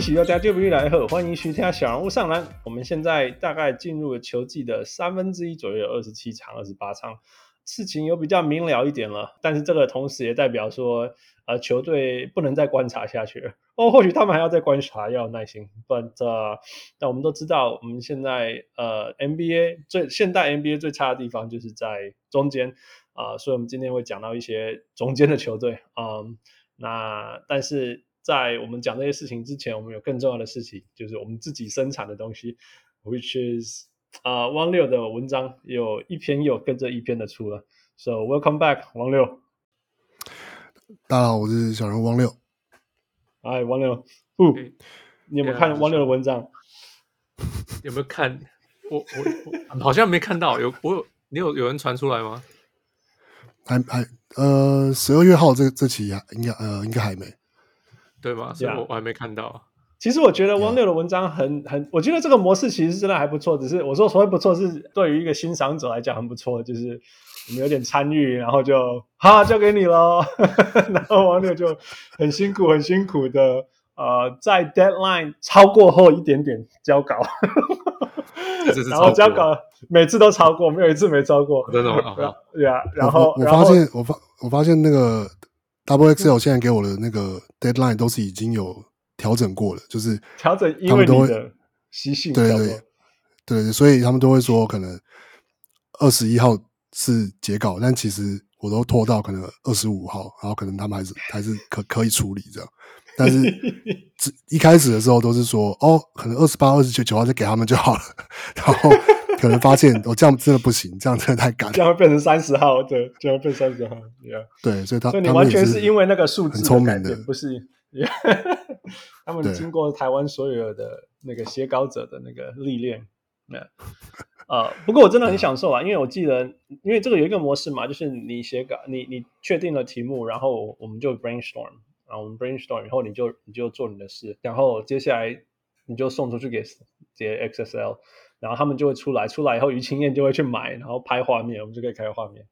喜悦家就不来贺，欢迎收听小人物上篮。我们现在大概进入了球季的三分之一左右，二十七场、二十八场。事情有比较明了一点了，但是这个同时也代表说，呃，球队不能再观察下去了。哦，或许他们还要再观察，要有耐心。But，呃，但我们都知道，我们现在呃，NBA 最现代 NBA 最差的地方就是在中间啊，所以我们今天会讲到一些中间的球队啊，那但是在我们讲这些事情之前，我们有更重要的事情，就是我们自己生产的东西，which is 啊，汪六的文章有一篇又跟着一篇的出了，So welcome back，汪六。大家好，我是小人物汪六。哎，汪六，不，okay. 你有没有看汪六的文章 有没有看？我我，我好像没看到，有我有你有有人传出来吗？还还呃，十二月号这这期应该呃应该还没，对吗？所以我我还没看到。其实我觉得汪六的文章很很，我觉得这个模式其实真的还不错。只是我说所谓不错，是对于一个欣赏者来讲很不错。就是我们有点参与，然后就哈交给你喽。然后汪六就很辛苦很辛苦的呃，在 deadline 超过后一点点交稿，然后交稿每次都超过，没有一次没超过。真的吗？对啊。然后我发现我发我发现那个 Double XL 现在给我的那个 deadline 都是已经有。调整过了，就是调整，因为你的习性对对对，对，所以他们都会说可能二十一号是截稿，但其实我都拖到可能二十五号，然后可能他们还是 还是可可以处理这样。但是一开始的时候都是说哦，可能二十八、二十九九号再给他们就好了，然后可能发现我、哦、这样真的不行，这样真的太赶，这样会变成三十号，对，这样变三十号，yeah. 对，所以他所以你完全是因为那个数字很聪明的，不是。他们经过台湾所有的那个写稿者的那个历练，那呃，不过我真的很享受啊，因为我记得，因为这个有一个模式嘛，就是你写稿，你你确定了题目，然后我们就 brainstorm，然后我们 brainstorm 以后，你就你就做你的事，然后接下来你就送出去给接 XSL，然后他们就会出来，出来以后于青燕就会去买，然后拍画面，我们就可以开画面。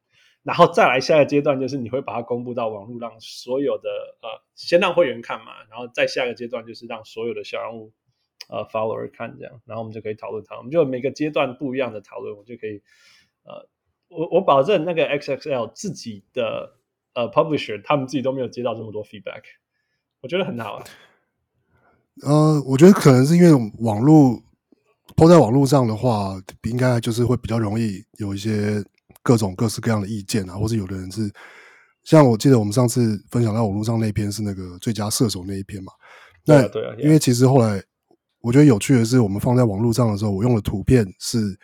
然后再来下一个阶段，就是你会把它公布到网络，让所有的呃，先让会员看嘛，然后再下一个阶段就是让所有的小人物呃 follower 看这样，然后我们就可以讨论它。我们就每个阶段不一样的讨论，我就可以呃，我我保证那个 XXL 自己的呃 publisher 他们自己都没有接到这么多 feedback，我觉得很好啊。呃，我觉得可能是因为网络抛在网络上的话，应该就是会比较容易有一些。各种各式各样的意见啊，或者有的人是像我记得我们上次分享到网络上那篇是那个最佳射手那一篇嘛。那对啊，因为其实后来我觉得有趣的是，我们放在网络上的时候，我用的图片是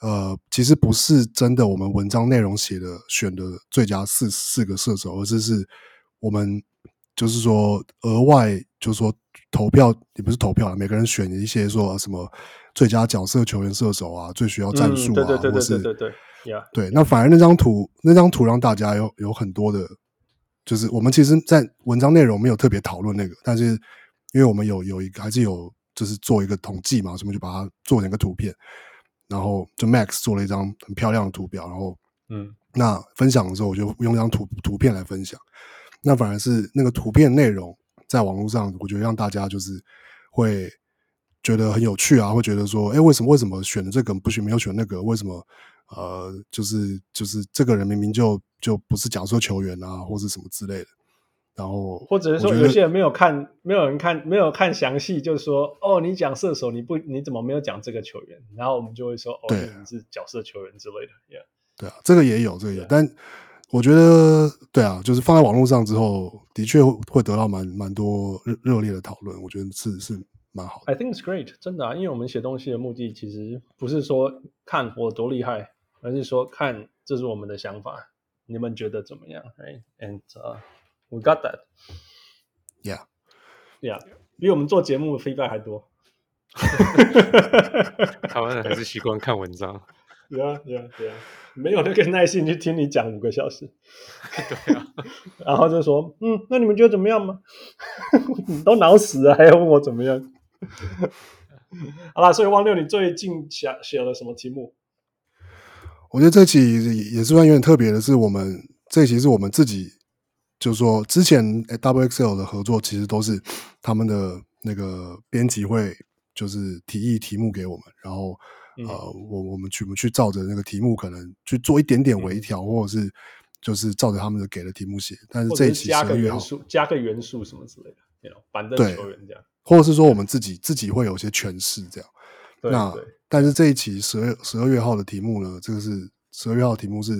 呃，其实不是真的我们文章内容写的选的最佳四四个射手，而是是我们就是说额外就是说投票也不是投票，每个人选一些说什么最佳角色球员射手啊，最需要战术啊，或是对对。Yeah. 对，那反而那张图，那张图让大家有有很多的，就是我们其实，在文章内容没有特别讨论那个，但是因为我们有有一个还是有，就是做一个统计嘛，所以我们就把它做成一个图片，然后就 Max 做了一张很漂亮的图表，然后嗯，那分享的时候我就用一张图图片来分享，那反而是那个图片内容在网络上，我觉得让大家就是会觉得很有趣啊，会觉得说，哎，为什么为什么选的这个不选没有选那个，为什么？呃，就是就是这个人明明就就不是假设球员啊，或是什么之类的，然后或者是说有些人没有看，没有人看，没有看详细，就是说哦，你讲射手，你不你怎么没有讲这个球员？然后我们就会说哦，你是角色球员之类的，yeah. 对啊，这个也有，这个有，但我觉得对啊，就是放在网络上之后，的确会得到蛮蛮多热热烈的讨论，我觉得是是。蛮好的，I think it's great，真的啊，因为我们写东西的目的其实不是说看我多厉害，而是说看这是我们的想法，你们觉得怎么样？Right? And、uh, we got that. Yeah, yeah. 比我们做节目的 feedback 还多。台湾人还是习惯看文章。对啊，对啊，对啊，没有那个耐心去听你讲五个小时。对啊，然后就说，嗯，那你们觉得怎么样吗？你都脑死了，还要问我怎么样？好啦，所以汪六，你最近写写了什么题目？我觉得这期也是算有点特别的，是我们这期是我们自己，就是说之前 Double XL 的合作，其实都是他们的那个编辑会就是提议题目给我们，然后、嗯、呃，我我们去我们去照着那个题目，可能去做一点点微调，嗯、或者是就是照着他们的给的题目写。但是这一期加个元素，加个元素什么之类的，那种板凳球员这样，或者是说我们自己自己会有些诠释这样。对那但是这一期十二十二月号的题目呢？这个是十二月号的题目是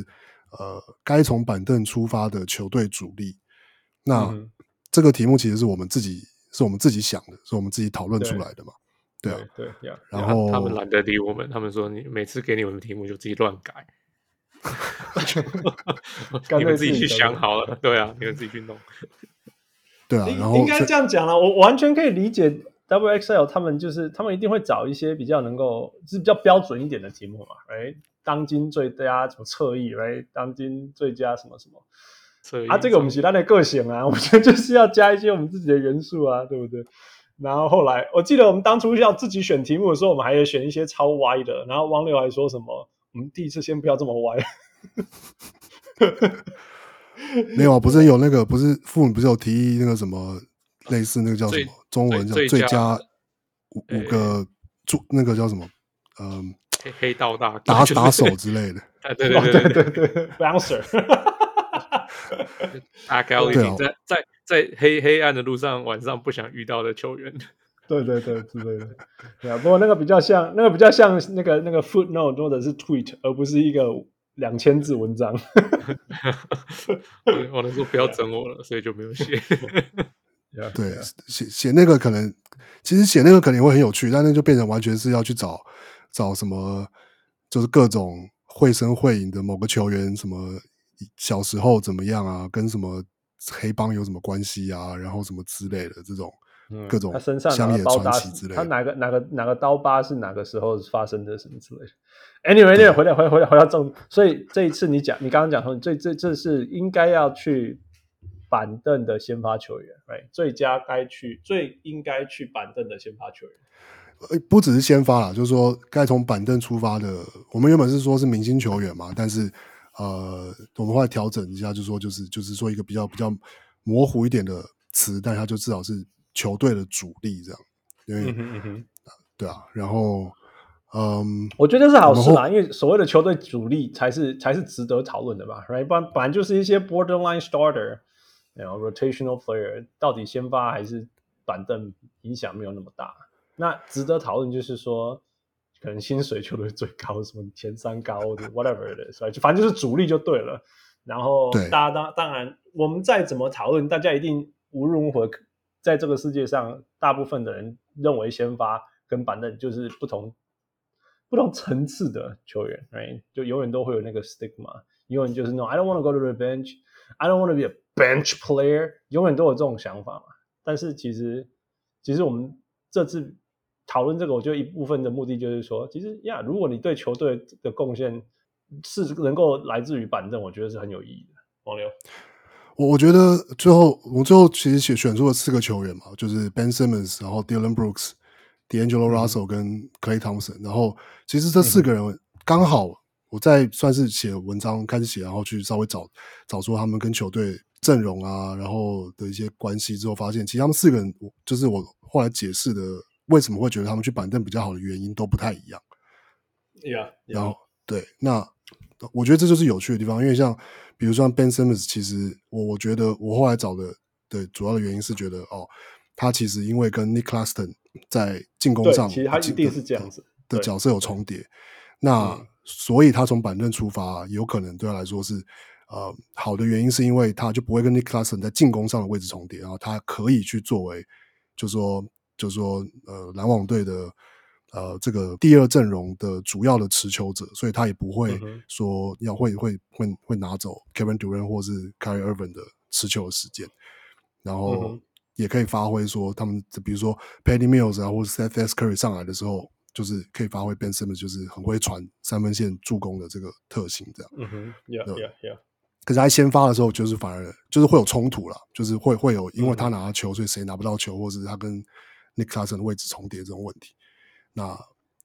呃，该从板凳出发的球队主力。那、嗯、这个题目其实是我们自己是我们自己想的，是我们自己讨论出来的嘛？对，对啊，对，对然后他们懒得理我们，他们说你每次给你们的题目就自己乱改，你们自己去想好了。对啊，你们自己去弄。对啊，然后应该这样讲了，我完全可以理解。WXL 他们就是他们一定会找一些比较能够是比较标准一点的题目嘛，哎，当今最佳什么侧翼，哎，当今最佳什么什么，侧翼啊，这个我们其他的个性啊，我觉得就是要加一些我们自己的元素啊，对不对？然后后来我记得我们当初要自己选题目的时候，我们还有选一些超歪的，然后汪六还说什么，我们第一次先不要这么歪，没有啊，不是有那个不是父母不是有提议那个什么。类似那个叫什么中文叫最佳五五个助那个叫什么嗯黑黑道大打打手之类的。对对对对对对。Bouncer 大概在在在黑黑暗的路上晚上不想遇到的球员。对对对之类的。对啊不过那个比较像那个比较像那个那个 footnote 或者是 tweet 而不是一个两千字文章。我能说不要整我了所以就没有写。Yeah, 对，写写那个可能，其实写那个可能会很有趣，但那就变成完全是要去找找什么，就是各种绘声绘影的某个球员，什么小时候怎么样啊，跟什么黑帮有什么关系啊，然后什么之类的这种各种乡野传奇之类的。他哪个哪个哪个刀疤是哪个时候发生的什么之类的。Anyway，回来回来回来回到正，所以这一次你讲，你刚刚讲说，这这这是应该要去。板凳的先发球员，right? 最佳该去、最应该去板凳的先发球员，不只是先发啦，就是说该从板凳出发的。我们原本是说是明星球员嘛，但是呃，我们会调整一下，就说就是就是说一个比较比较模糊一点的词，但他就至少是球队的主力这样。因为、嗯哼嗯哼对啊，然后嗯，我觉得是好事啦，因为所谓的球队主力才是才是值得讨论的吧，right？不然本来就是一些 borderline starter。然后 rotational player 到底先发还是板凳影响没有那么大，那值得讨论就是说，可能薪水球队最高，什么前三高的 whatever 的，所以就反正就是主力就对了。然后大家当当然，我们再怎么讨论，大家一定无论如何，在这个世界上，大部分的人认为先发跟板凳就是不同不同层次的球员，right? 就永远都会有那个 stigma，永远就是 no，I don't want to go to the bench，I don't want to be a Bench player 永远都有这种想法嘛，但是其实，其实我们这次讨论这个，我觉得一部分的目的就是说，其实呀，如果你对球队的贡献是能够来自于板凳，我觉得是很有意义的。王六，我我觉得最后我最后其实选选出了四个球员嘛，就是 Ben Simmons，然后 Dylan Brooks、D'Angelo Russell 跟 Klay Thompson，然后其实这四个人刚好我在算是写文章开始写，然后去稍微找找出他们跟球队。阵容啊，然后的一些关系之后，发现其实他们四个人，就是我后来解释的为什么会觉得他们去板凳比较好的原因都不太一样。Yeah, yeah. 然后对，那我觉得这就是有趣的地方，因为像比如说像 Ben Simmons，其实我我觉得我后来找的的主要的原因是觉得哦，他其实因为跟 Nick Claston 在进攻上，其实他一定是这样子的角色有重叠，那、嗯、所以他从板凳出发，有可能对他来说是。呃，好的原因是因为他就不会跟 Nick Claston 在进攻上的位置重叠，然后他可以去作为，就是说，就是说，呃，篮网队的呃这个第二阵容的主要的持球者，所以他也不会说要会会会会拿走 Kevin Durant 或是 Kyrie Irving 的持球的时间，然后也可以发挥说他们，比如说 Patty Mills 啊，或者 Steph Curry 上来的时候，就是可以发挥 Ben Simmons 就是很会传三分线助攻的这个特性，这样。嗯哼，Yeah Yeah Yeah。可是他先发的时候，就是反而就是会有冲突了，就是会会有因为他拿到球，所以谁拿不到球，或者是他跟 Nick Claxton 的位置重叠这种问题。那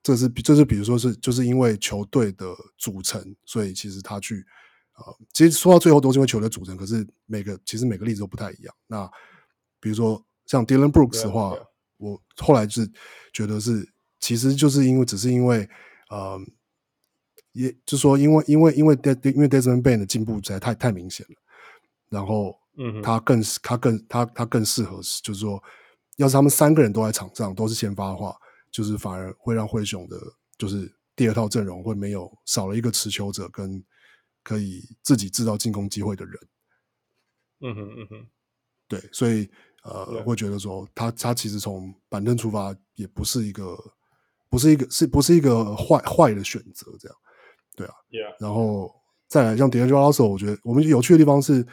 这是这是比如说是就是因为球队的组成，所以其实他去。啊，其实说到最后都是因为球队组成，可是每个其实每个例子都不太一样。那比如说像 Dylan Brooks 的话，我后来是觉得是，其实就是因为只是因为，呃，也就是说因为因为因为因为 Desmond Bane 的进步实在太太明显了，然后嗯，他更他更他他更适合，就是说，要是他们三个人都在场上都是先发的话，就是反而会让灰熊的，就是第二套阵容会没有少了一个持球者跟。可以自己制造进攻机会的人，嗯哼嗯哼，对，所以呃，我会觉得说他他其实从板凳出发也不是一个，不是一个是不是一个坏坏的选择，这样，对啊.然后再来像 D'Angelo Russell，我觉得我们有趣的地方是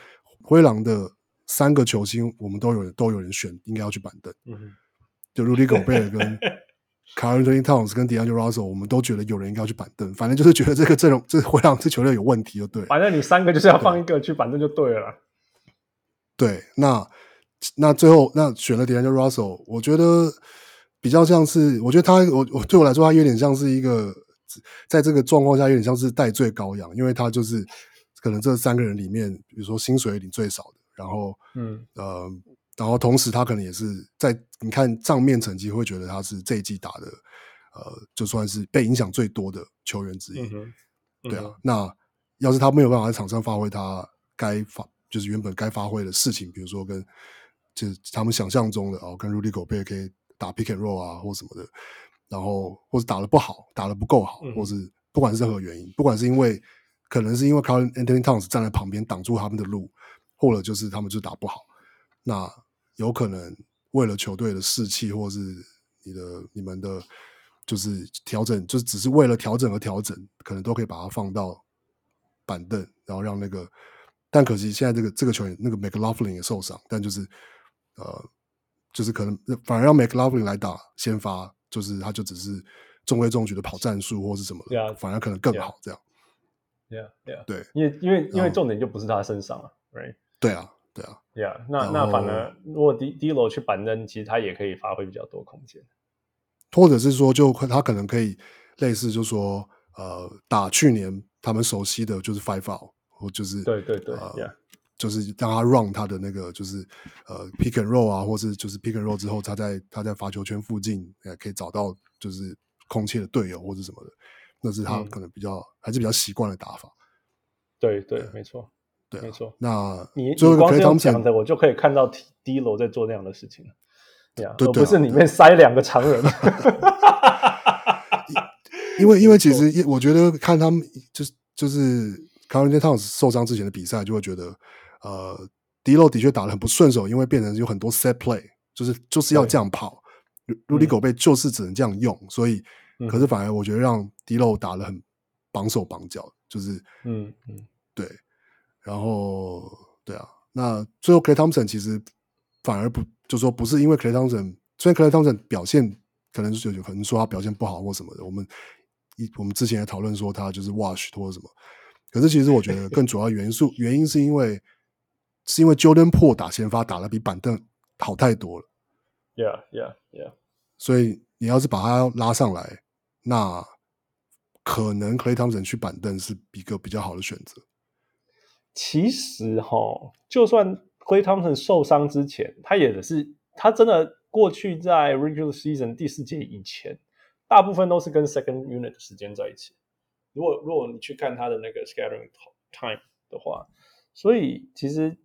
灰狼的三个球星，我们都有人都有人选应该要去板凳，嗯，就 Rudy Gobert 跟。Karl-Anthony Towns 跟 D'Angelo Russell，我们都觉得有人应该要去板凳，反正就是觉得这个阵容，这会让这球队有问题，就对。反正你三个就是要放一个去板凳就对了。对，那那最后那选了 D'Angelo Russell，我觉得比较像是，我觉得他我我对我来说，他有点像是一个在这个状况下有点像是戴罪羔羊，因为他就是可能这三个人里面，比如说薪水领最少的，然后嗯呃。然后同时，他可能也是在你看账面成绩，会觉得他是这一季打的，呃，就算是被影响最多的球员之一。嗯嗯、对啊，那要是他没有办法在场上发挥他该发，就是原本该发挥的事情，比如说跟就是他们想象中的哦，跟 Rudy 可以打 Pick and Roll 啊，或什么的，然后或者打得不好，打得不够好，嗯、或是不管是任何原因，不管是因为可能是因为 Carl Anthony Towns 站在旁边挡住他们的路，或者就是他们就打不好。那有可能为了球队的士气，或是你的、你们的，就是调整，就是只是为了调整而调整，可能都可以把它放到板凳，然后让那个。但可惜现在这个这个球员，那个 McLaughlin 也受伤，但就是呃，就是可能反而让 McLaughlin 来打先发，就是他就只是中规中矩的跑战术或是什么的，yeah, 反而可能更好这样。Yeah, yeah. 对，因为因为因为重点就不是他身上了，Right？对啊。对啊，对啊，那那反而如果低低楼去板凳，其实他也可以发挥比较多空间，或者是说，就他可能可以类似，就说呃，打去年他们熟悉的就是 Five Out，或就是对对对，呃 yeah. 就是让他 run 他的那个就是呃 Pick and Roll 啊，或是就是 Pick and Roll 之后，他在他在罚球圈附近也可以找到就是空切的队友或者什么的，那是他可能比较、嗯、还是比较习惯的打法。对对，对没错。对、啊，没错。那你你光是用讲的，我就可以看到 D'Lo 在做那样的事情了。对啊，而不是里面塞两个常人。因为因为其实我觉得看他们就是就是 Karl-Anthony Towns 受伤之前的比赛，就会觉得呃 D'Lo 的确打得很不顺手，因为变成有很多 set play，就是就是要这样跑。Rudy Gobert 就是只能这样用，所以、嗯、可是反而我觉得让 D'Lo 打得很绑手绑脚，就是嗯嗯对。然后，对啊，那最后 Clay Thompson 其实反而不，就说不是因为 Clay Thompson，虽然 Clay Thompson 表现可能是有可能说他表现不好或什么的，我们一我们之前也讨论说他就是 wash 或者什么，可是其实我觉得更主要元素原因是因为是因为 Jordan Poole 打先发打的比板凳好太多了，Yeah Yeah Yeah，所以你要是把他拉上来，那可能 Clay Thompson 去板凳是一个比较好的选择。其实哈，就算 Klay Thompson 受伤之前，他也是他真的过去在 regular season 第四节以前，大部分都是跟 second unit 的时间在一起。如果如果你去看他的那个 scattering time 的话，所以其实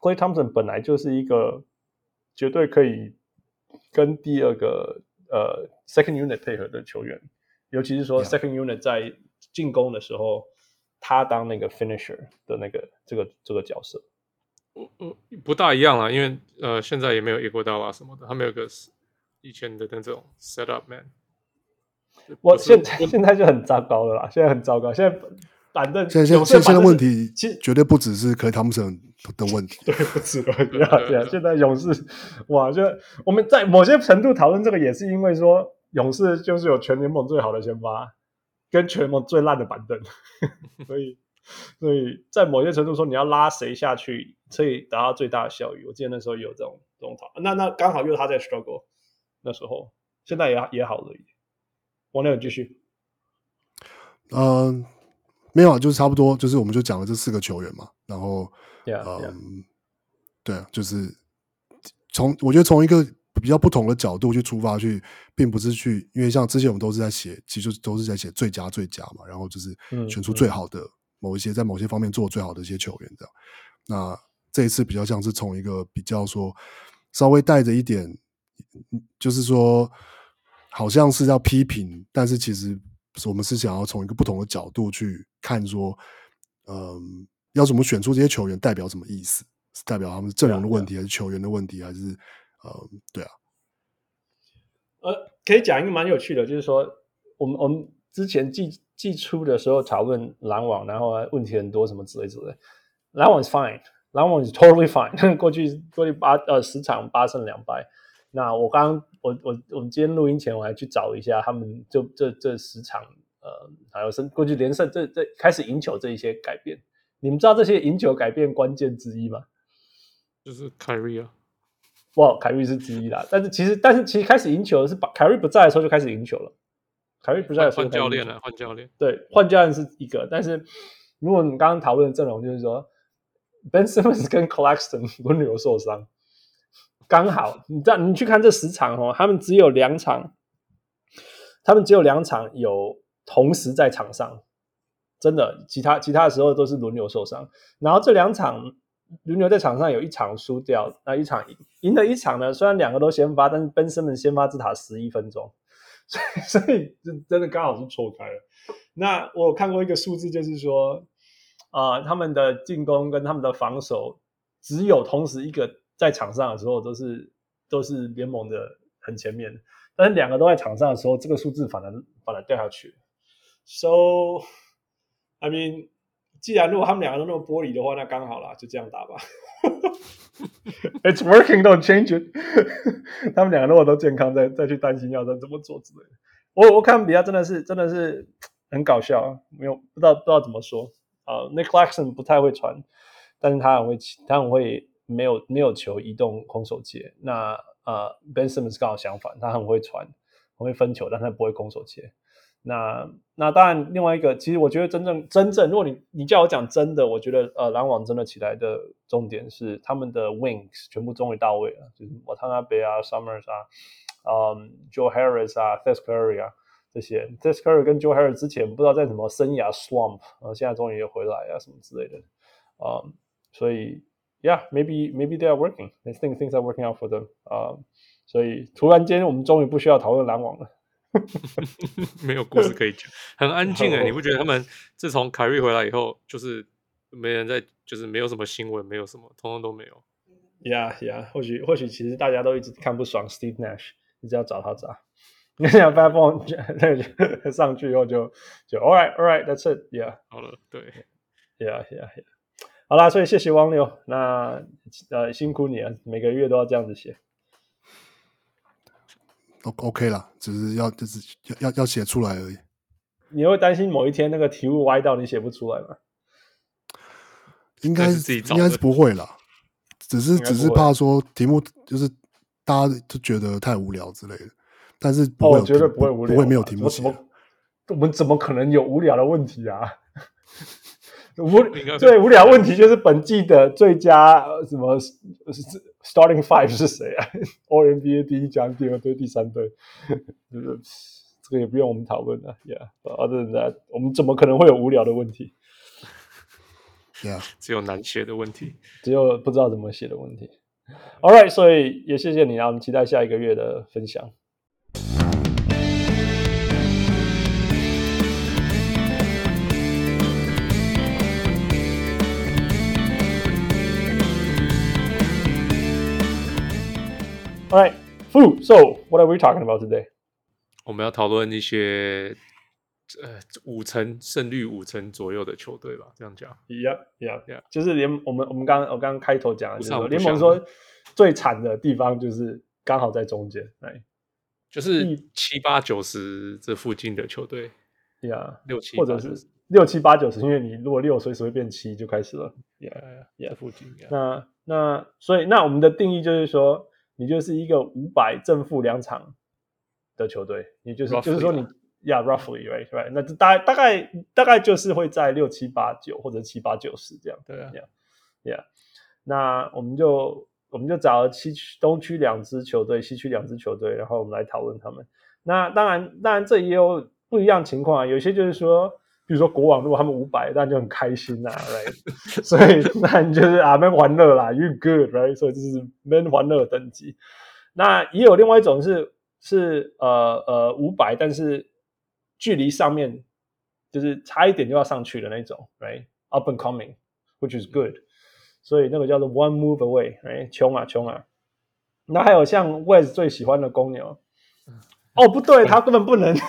Klay Thompson 本来就是一个绝对可以跟第二个呃 second unit 配合的球员，尤其是说 second unit 在进攻的时候。他当那个 finisher 的那个这个这个角色，嗯嗯，不大一样了，因为呃，现在也没有 e g u o d a l a 什么的，他没有个以前的那种 set up man。我现在现在就很糟糕了啦，现在很糟糕。现在板凳。现在现现在的问题，其实绝对不只是克莱汤普森的问题。对，不止了。对啊，对啊。现在勇士，哇，就我们在某些程度讨论这个，也是因为说勇士就是有全联盟最好的先发，跟全联盟最烂的板凳，所以。所以在某些程度说，你要拉谁下去，可以达到最大的效益。我记得那时候有这种这种讨论，那那刚好又他在 struggle 那时候，现在也也好了一点。王亮，继续。嗯、呃，没有，就是差不多，就是我们就讲了这四个球员嘛。然后，嗯 yeah.，对啊，就是从我觉得从一个比较不同的角度去出发去，并不是去，因为像之前我们都是在写，其实都是在写最佳最佳嘛，然后就是选出最好的。某一些在某些方面做最好的一些球员，这样。那这一次比较像是从一个比较说稍微带着一点，就是说好像是要批评，但是其实我们是想要从一个不同的角度去看，说，嗯，要怎么选出这些球员代表什么意思？是代表他们阵容的问题，还是球员的问题，还是嗯，对啊。呃，可以讲一个蛮有趣的，就是说，我们我们之前寄寄出的时候讨论篮网，然后问题很多，什么之类之类。篮网是 fine，篮网是 totally fine。过去过去八呃十场八胜两败。那我刚我我我们今天录音前我还去找一下他们就这这十场呃还有是过去连胜这这开始赢球这一些改变。你们知道这些赢球改变关键之一吗？就是凯瑞啊。哇，凯瑞是之一啦。但是其实但是其实开始赢球的是把凯瑞不在的时候就开始赢球了。凯瑞不在，换教练了，换教练。对，换教练是一个，但是如果你刚刚讨论的阵容，就是说 Ben Simmons 跟 Claxton 轮流受伤，刚好你这样，你去看这十场哦，他们只有两场，他们只有两场有同时在场上，真的，其他其他的时候都是轮流受伤。然后这两场轮流在场上有一场输掉，那一场赢，赢了一场呢，虽然两个都先发，但是奔森们先发只打十一分钟。所以，所以这真的刚好是错开了。那我看过一个数字，就是说，啊、他们的进攻跟他们的防守，只有同时一个在场上的时候，都是都是联盟的很前面。但是两个都在场上的时候，这个数字反而反而掉下去。So, I mean，既然如果他们两个都那么玻璃的话，那刚好啦，就这样打吧。It's working, don't change it。他们两个如果都健康，再再去担心要怎么做之类的。我我看比较真的是真的是很搞笑，没有不知道不知道怎么说啊。Uh, Nick Claxton 不太会传，但是他很会他很会没有没有球移动空手接。那呃、uh, Ben Simmons 刚好相反，他很会传，很会分球，但他不会空手接。那那当然，另外一个，其实我觉得真正真正，如果你你叫我讲真的，我觉得呃，篮网真的起来的重点是他们的 wings 全部终于到位了，就是瓦塔纳贝啊、Summers 啊、嗯、Joe Harris 啊、Seth Curry 啊这些。Seth Curry 跟 Joe Harris 之前不知道在什么生涯 slump，呃，现在终于也回来啊什么之类的，嗯，所以 Yeah，maybe maybe they are working, they think things are working out for them. 啊，所以突然间我们终于不需要讨论篮网了。没有故事可以讲，很安静哎、欸！你不觉得他们自从凯瑞回来以后，就是没人在，就是没有什么新闻，没有什么，通通都没有。Yeah, yeah，，或许或许其实大家都一直看不爽 Steve Nash，一直要找他砸。你想发疯，那 上去以后就就 All right, all right, that's it. Yeah，好了，对，Yeah, yeah, yeah. 好啦，所以谢谢汪六，那呃辛苦你了，每个月都要这样子写。OK 啦，只是要就是要要要写出来而已。你会担心某一天那个题目歪到你写不出来吗？应该是应该是不会啦，只是只是怕说题目就是大家都觉得太无聊之类的。但是不会、哦，绝对不会无聊，不会没有题目写。我们怎么可能有无聊的问题啊？无最无聊问题就是本季的最佳什么 starting five 是谁啊？All NBA 第一强、第二队、第三队，就 是这个也不用我们讨论了。Yeah，other than that，我们怎么可能会有无聊的问题？Yeah，只有难写的问题，只有不知道怎么写的问题。All right，所以也谢谢你啊，我们期待下一个月的分享。All right, Fu. So, what are we talking about today? 我们要讨论一些呃五成胜率五成左右的球队吧，这样讲。Yeah, yeah, Yeah. 就是联我们我们刚我刚刚开头讲的，就是说不上不下联盟说最惨的地方就是刚好在中间，哎就是七八九十这附近的球队，Yeah，六七或者是六七八九十，因为你如果六随时会变七就开始了，Yeah, 呃 Yeah. 这附近。Yeah. 那那所以那我们的定义就是说，你就是一个五百正负两场的球队，你就是就是说你，Yeah, roughly, right, right，那大概大概大概就是会在六七八九或者七八九十这样，对啊 Yeah, yeah，那我们就。我们就找了西区、东区两支球队，西区两支球队，然后我们来讨论他们。那当然，当然这也有不一样情况啊。有些就是说，比如说国王，如果他们五百，那就很开心呐、啊，right？所以那你就是啊，man 欢乐啦，you good，right？所以就是 man 欢乐等级。那也有另外一种是是呃呃五百，但是距离上面就是差一点就要上去的那种，right？Up and coming，which is good。所以那个叫做 one move away，right？，穷啊穷啊！那还有像 Wes 最喜欢的公牛，哦不对，他根本不能。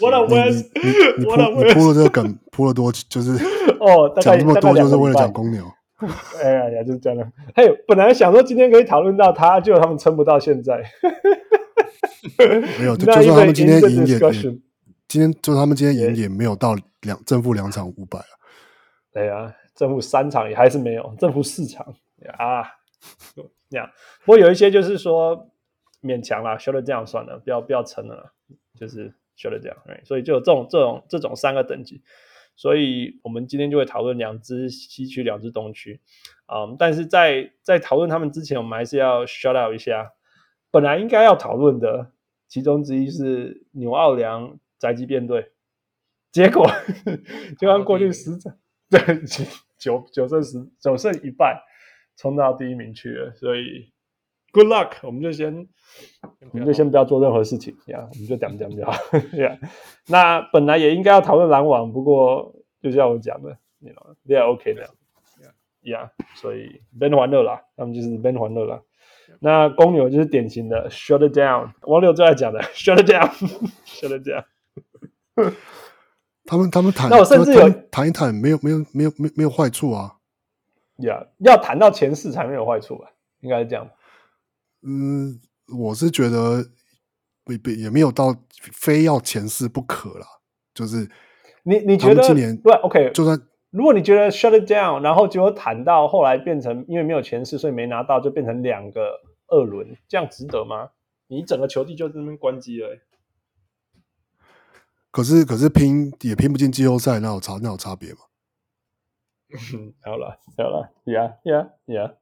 What a Wes！你你铺你铺了这个梗铺了多就是哦，讲这么多就是为了讲公牛。哎呀呀，就是这样。嘿，本来想说今天可以讨论到他，结果他们撑不到现在。没有，就算他们今天赢也，今天就他们今天赢也没有到两正负两场五百啊。对呀，正负三场也还是没有，正负四场啊，这样。不过有一些就是说勉强啦，修了这样算了，不要不要撑了，就是修了这样。所以就有这种这种这种三个等级。所以我们今天就会讨论两支西区，两支东区。嗯，但是在在讨论他们之前，我们还是要 shout out 一下，本来应该要讨论的其中之一是纽奥良宅基变队，结果 就按过去十场。对，九九胜十九胜一败，冲到第一名去了。所以，good luck，我们就先，我们就先不要做任何事情呀，yeah, 我们就讲讲就好。Yeah. 那本来也应该要讨论篮网，不过就像我讲的，你 you know，they are OK 的。Yeah，所以 Ben 欢乐啦，他们就是 Ben 欢乐啦。那公牛就是典型的 shut it down，王六最爱讲的 shut it down，shut it down。他们他们谈，那我甚至有谈一谈，没有没有没有没没有坏处啊。呀、yeah，要谈到前四才没有坏处吧？应该是这样。嗯，我是觉得也也没有到非要前四不可啦。就是你你觉得今年对 OK？就算如果你觉得 shut it down，然后结果谈到后来变成因为没有前四，所以没拿到，就变成两个二轮，这样值得吗？你整个球队就在那边关机了、欸。可是可是拼也拼不进季后赛，那有差那有差别吗？好了好了，Yeah Yeah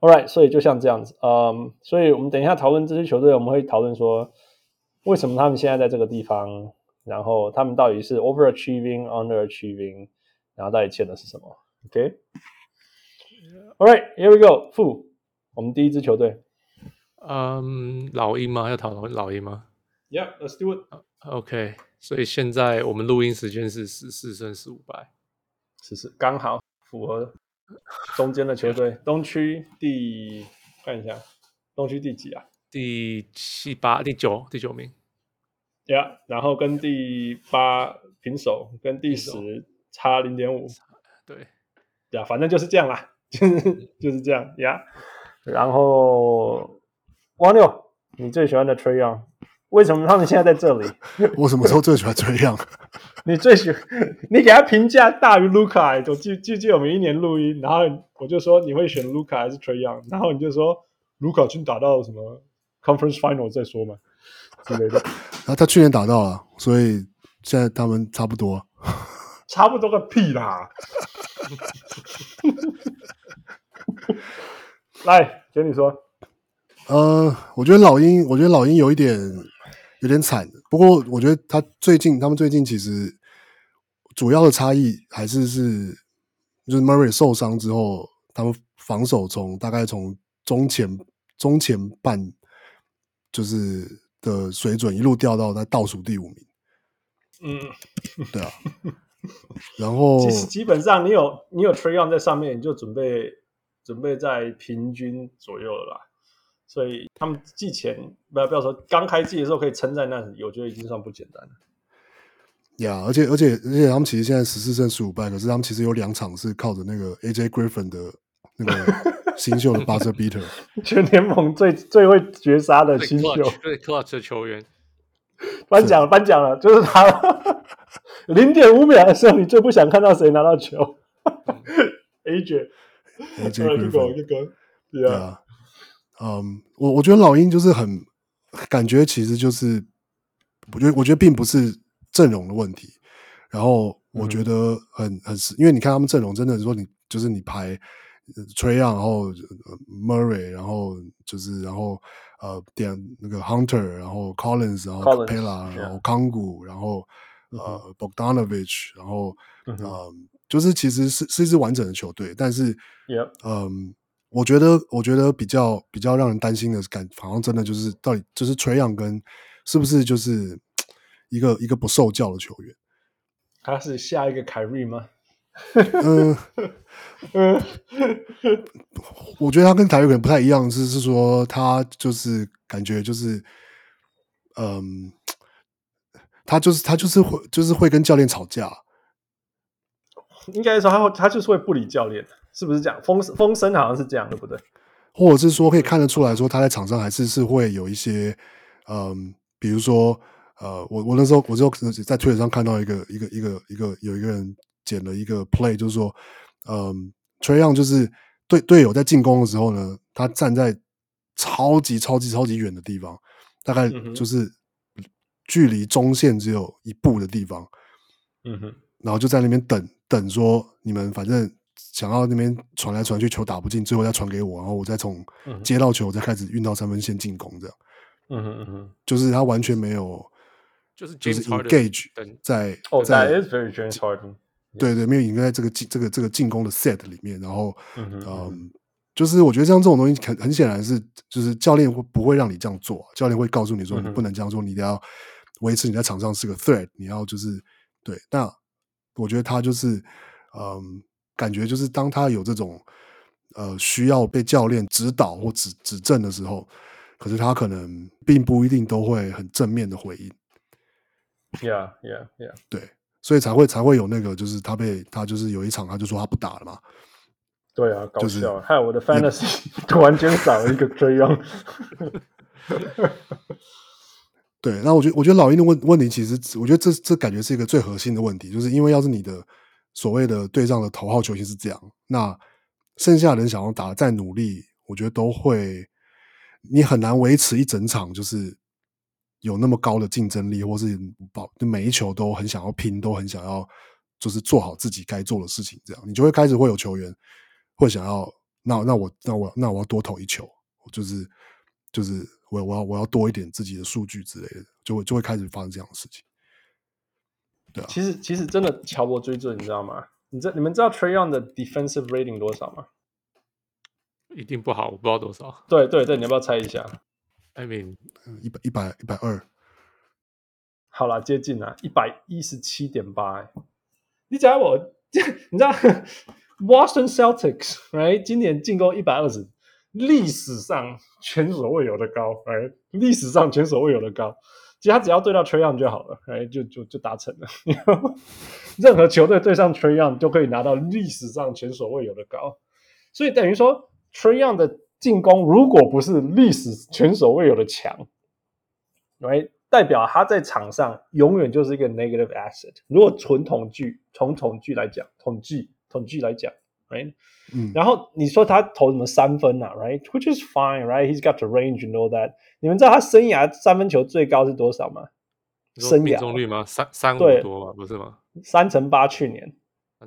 Yeah，OK，All right，所以就像这样子，嗯、um，所以我们等一下讨论这支球队，我们会讨论说为什么他们现在在这个地方，然后他们到底是 overachieving underachieving，然后到底欠的是什么？OK，All right，Here we go，负我们第一支球队，嗯，老鹰吗？要讨论老鹰吗？Yeah, let's do it. OK，所以现在我们录音时间是十四胜十五败，十四刚好符合 中间的球队。东区第看一下，东区第几啊？第七八、第九、第九名。Yeah，然后跟第八平手，跟第十差零点五。对，呀，反正就是这样啦，就 是就是这样呀。Yeah. 然后王六，你最喜欢的 Trae Young？为什么他们现在在这里？我什么时候最喜欢这样？你最喜欢你给他评价大于卢卡？我记记记，我们一年录音，然后我就说你会选卢卡还是 Trae Young？然后你就说卢卡去打到什么 Conference Final 再说嘛之类的。然后他去年打到了，所以现在他们差不多。差不多个屁啦！来，跟你说，呃，我觉得老鹰，我觉得老鹰有一点。有点惨，不过我觉得他最近，他们最近其实主要的差异还是是，就是 Murray 受伤之后，他们防守从大概从中前中前半就是的水准一路掉到在倒数第五名。嗯，对啊。然后其实基本上你有你有 Trae Young 在上面，你就准备准备在平均左右了啦。所以他们季前不要不要说刚开季的时候可以撑在那里，我觉得已经算不简单了。呀、yeah，而且而且而且他们其实现在十四胜十五败，可是他们其实有两场是靠着那个 AJ Griffin 的那个 新秀的 buzzer beater，全联盟最最会绝杀的新秀，最 clutch 的球员，颁奖了颁奖了，就是他零点五秒的时候，你最不想看到谁拿到球？AJ AJ Griffin，对啊，嗯，我我觉得老鹰就是很感觉，其实就是我觉得我觉得并不是。阵容的问题，然后我觉得很、嗯、很因为你看他们阵容真的说你就是你排 Young，然后 Murray，然后就是然后呃点那个 Hunter，然后 Collins，然后 Capela，然后康古，然后呃 Bogdanovich，然后嗯、呃，就是其实是是一支完整的球队，但是嗯、我觉得我觉得比较比较让人担心的感，好像真的就是到底就是 Trae Young 跟是不是就是。一个一个不受教的球员，他是下一个凯瑞吗？嗯嗯，我觉得他跟凯瑞可能不太一样，是是说他就是感觉就是，嗯，他就是他就是会就是会跟教练吵架，应该说他会他就是会不理教练，是不是这样？风风声好像是这样，对不对？或者是说可以看得出来说他在场上还是是会有一些，嗯，比如说。呃，我我那时候我就在推特上看到一个一个一个一个有一个人剪了一个 play，就是说，嗯，Trae Young 就是队队友在进攻的时候呢，他站在超级超级超级远的地方，大概就是距离中线只有一步的地方，嗯哼，然后就在那边等等说你们反正想要那边传来传去球打不进，最后再传给我，然后我再从接到球再开始运到三分线进攻这样，嗯哼嗯哼，就是他完全没有。就是 engage 在哦、在 that is very James Harden 对对，没有应该在这个进这个这个进攻的 set 里面，然后嗯，嗯，就是我觉得像这种东西很很显然是，就是教练会不会让你这样做？教练会告诉你说你不能这样做，你一定要维持你在场上是个 threat，你要就是对。那我觉得他就是嗯，感觉就是当他有这种呃需要被教练指导或指指正的时候，可是他可能并不一定都会很正面的回应。Yeah, yeah, yeah. 对，所以才会才会有那个，就是他被他就是有一场，他就说他不打了嘛。对啊，搞笑，就是、害我的 fantasy 突然间少了一个 Trae Young。对，那我觉得，我觉得老鹰的问问题，其实我觉得这这感觉是一个最核心的问题，就是因为要是你的所谓的对上的头号球星是这样，那剩下人想要打再努力，我觉得都会，你很难维持一整场，就是。有那么高的竞争力，或是保每一球都很想要拼，都很想要，就是做好自己该做的事情，这样你就会开始会有球员会想要，那那我那我那我要多投一球，就是就是我我要我要多一点自己的数据之类的，就会就会开始发生这样的事情。对啊，其实其实真的乔博追准，你知道吗？你知你们知道 Trae Young 的 defensive rating 多少吗？一定不好，我不知道多少。对对对，你要不要猜一下？I mean，一百一百一百二，好了，接近了，一百一十七点八。你讲我，你知道 Boston Celtics，right？今年进攻一百二十，历史上前所未有的高，right？历史上前所未有的高。其实他只要对到 Trae Young 就好了哎就就就达成了。任何球队对上 Trae Young 就可以拿到历史上前所未有的高。所以等于说 Trae Young 的。进攻如果不是历史前所未有的强因为代表他在场上永远就是一个 negative asset。如果纯统计，从统计来讲，统计统计来讲，right? 嗯，然后你说他投什么三分啊，right? Which is fine, right? He's got the range and all that。你们知道他生涯三分球最高是多少吗？生涯命中率吗？三三五多吗？不是吗？三乘八去年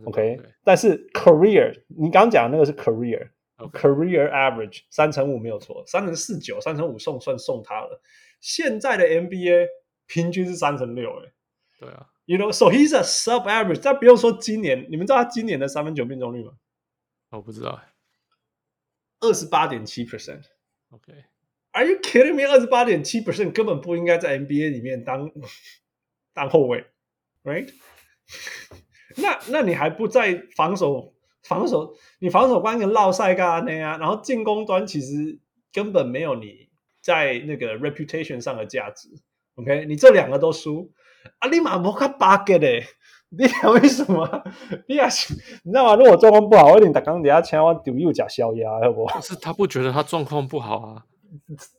，OK。但是 career，你刚刚讲的那个是 career。Okay. Career average 三乘五没有错，三乘四九，三乘五送算送他了。现在的 NBA 平均是三乘六，哎，对啊，You know, so he's a sub average。但不用说今年，你们知道他今年的三分球命中率吗？我不知道，二十八点七 percent。OK，Are、you kidding me？二十八点七 percent 根本不应该在 NBA 里面当当后卫，right？那那你还不在防守？防守，你防守关个绕赛嘎那样，然后进攻端其实根本没有你在那个 reputation 上的价值。OK，你这两个都输，啊，你马摩卡巴给的，你想为什么？你啊你知道吗？如果状况不好，我一定打钢底下请我丢又假消压，要不？是他不觉得他状况不好啊，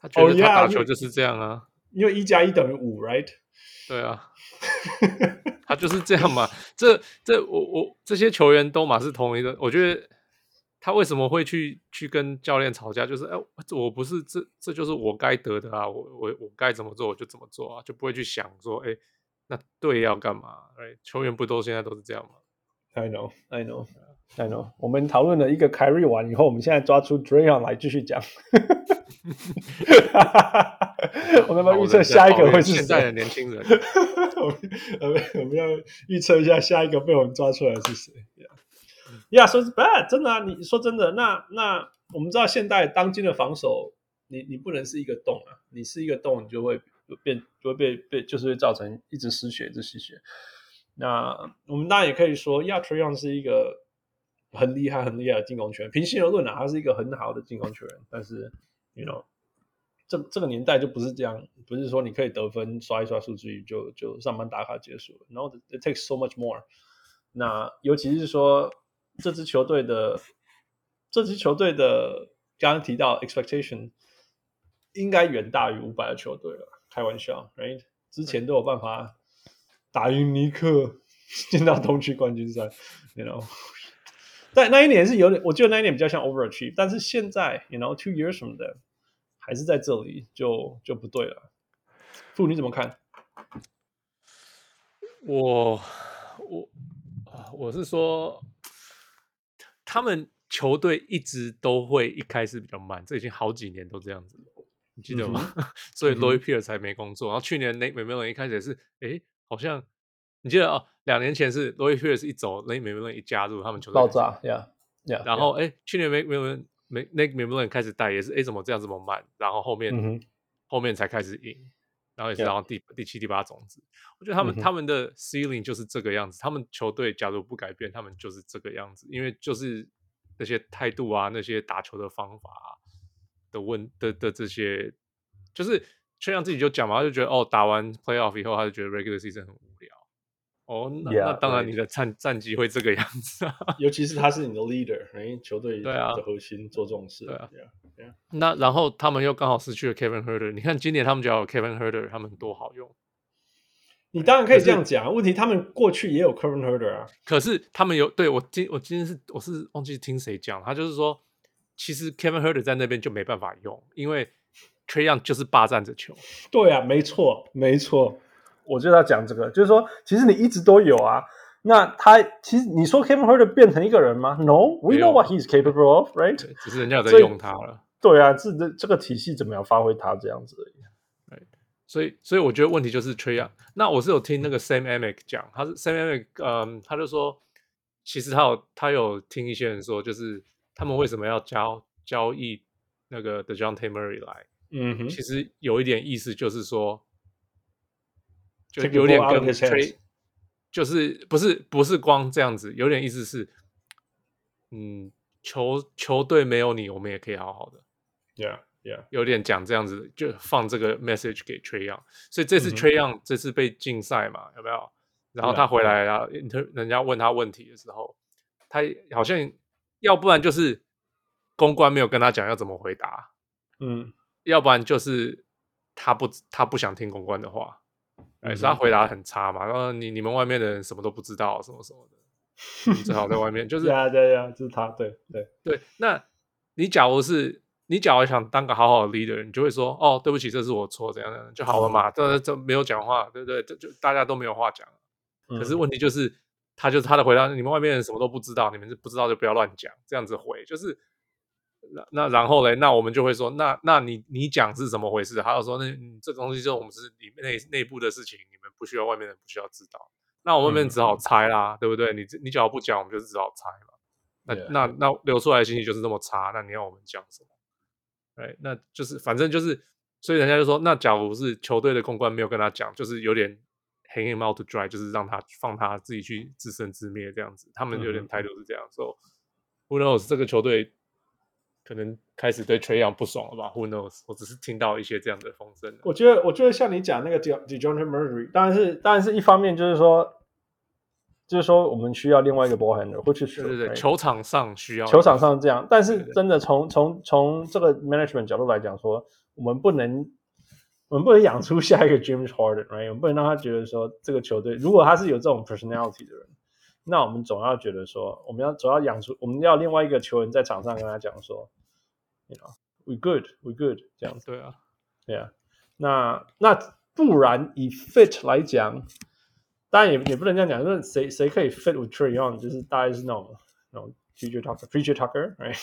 他觉得他打球就是这样啊，哦、因为一加一等于五，right？对啊，他就是这样嘛。这这我我这些球员都嘛是同一个，我觉得。他为什么会去去跟教练吵架？就是哎，我不是这这就是我该得的啊，我我我该怎么做我就怎么做啊，就不会去想说哎，那队要干嘛？哎，球员不都现在都是这样吗？I know, I know, I know。我们讨论了一个 Kyrie 完以后，我们现在抓出 Draymond 来继续讲。我们要预测下一个会是现在的年轻人？我们我们我们要预测一下下一个被我们抓出来是谁？呀，bad，真的啊！你说真的，那那我们知道现代当今的防守，你你不能是一个洞啊！你是一个洞，你就会变，就会被被，就是会造成一直失血，一直失血。那我们当然也可以说，亚特扬是一个很厉害、很厉害的进攻球员。平心而论啊，他是一个很好的进攻球员。但是，you know，这这个年代就不是这样，不是说你可以得分刷一刷数据就就上班打卡结束了。然后 it takes so much more。那尤其是说。这支球队的这支球队的刚刚提到 expectation 应该远大于五百的球队了，开玩笑，right？之前都有办法打赢尼克，进到东区冠军赛，you know？但那一年是有点，我觉得那一年比较像 overachieve，但是现在，you know，two years from there 还是在这里，就就不对了。傅，你怎么看？我我我是说。他们球队一直都会一开始比较慢，这已经好几年都这样子了，你记得吗？嗯、所以 Lloyd Pierce 才没工作。然后去年 Nate McMillan 一开始也是，哎，好像你记得哦，两年前是 Lloyd Pierce 一走，Nate McMillan 一加入他们球队，爆炸，Yeah Yeah。然后哎，去年 McMillan Nate McMillan 开始带也是，哎，怎么这样这么慢？然后后面、嗯、后面才开始赢，然后也是然后第.第七、第八种子。我觉得他们、嗯、他们的 ceiling 就是这个样子。他们球队假如不改变，他们就是这个样子。因为就是那些态度啊，那些打球的方法、啊、的问的的这些，就是就像自己就讲嘛，他就觉得哦，打完 playoff 以后，他就觉得 regular season 很无聊。哦，那 Yeah, 那当然你的战.战绩会这个样子啊。尤其是他是你的 leader，球队的核心做这种事。对啊，对啊。Yeah, yeah. 那然后他们又刚好失去了 Kevin Huerter，你看今年他们只要有 Kevin Huerter，他们多好用。你当然可以这样讲，是问题他们过去也有 Kevin Huerter 啊。可是他们有对我今我今天是我是忘记听谁讲，他就是说，其实 Kevin Huerter 在那边就没办法用，因为 Trae Young 就是霸占着球。对啊，没错，没错，我就要讲这个，就是说，其实你一直都有啊。那他其实你说 Kevin Huerter 变成一个人吗？No，we know what he's capable of，right？只是人家有在用他了。对啊，这这这个体系怎么样发挥他这样子而已。所以，所以我觉得问题就是 Trae Young。那我是有听那个 Sam Amick 讲，他是 Sam Amick，嗯，他就说，其实他有他有听一些人说，就是他们为什么要交交易那个 Dejounte Murray 来，嗯哼，其实有一点意思，就是说，就有点跟 Trae，就是不是不是光这样子，有点意思是，嗯，球球队没有你，我们也可以好好的，Yeah。Yeah. 有点讲这样子，就放这个 message 给 Trae Young，所以这次 Trae Young 这次被禁赛嘛，有没有？然后他回来了，人家问他问题的时候，他好像要不然就是公关没有跟他讲要怎么回答，嗯，要不然就是他不他不想听公关的话，哎，所以他回答很差嘛，然后你你们外面的人什么都不知道，什么什么的，最好在外面就是，对啊对啊，就是他，对对对，那你假如是。你假如想当个好好的 leader，你就会说：“哦，对不起，这是我错，怎样怎样就好了嘛。”这这没有讲话，对不对？这就大家都没有话讲。可是问题就是，他就是他的回答：你们外面人什么都不知道，你们是不知道就不要乱讲，这样子回就是。那那然后嘞，那我们就会说：那那你你讲是怎么回事？还有说，那你这个东西就是我们是里面内内部的事情，你们不需要外面人不需要知道。那我们外面只好猜啦，对不对？你你只要不讲，我们就是只好猜嘛。那那那流出来的信息就是这么差，那你要我们讲什么？对，那就是反正就是，所以人家就说，那假如是球队的公关没有跟他讲，就是有点 hang him out to dry，就是让他放他自己去自生自灭这样子。他们有点态度是这样，说、嗯、，who knows 这个球队可能开始对 Trae Young 不爽了吧？Who knows？我只是听到一些这样的风声。我觉得，我觉得像你讲那个 DeJounte Murray，当然是，当然是一方面就是说，就是说我们需要另外一个 ball handler，或者是对对对，球场上需要，球场上这样。但是真的从从从这个 management 角度来讲，说我们不能，我们不能养出下一个 James Harden，right？我们不能让他觉得说这个球队，如果他是有这种 personality 的人。那我们总要觉得说，我们要总要养出，我们要另外一个球员在场上跟他讲说，you know，we good，we good，这样子。对啊，对啊。那那不然以 fit 来讲，当然也也不能这样讲，就是谁谁可以 fit with Trae Young，就是大概是那种那种 future Tucker，future Tucker，right？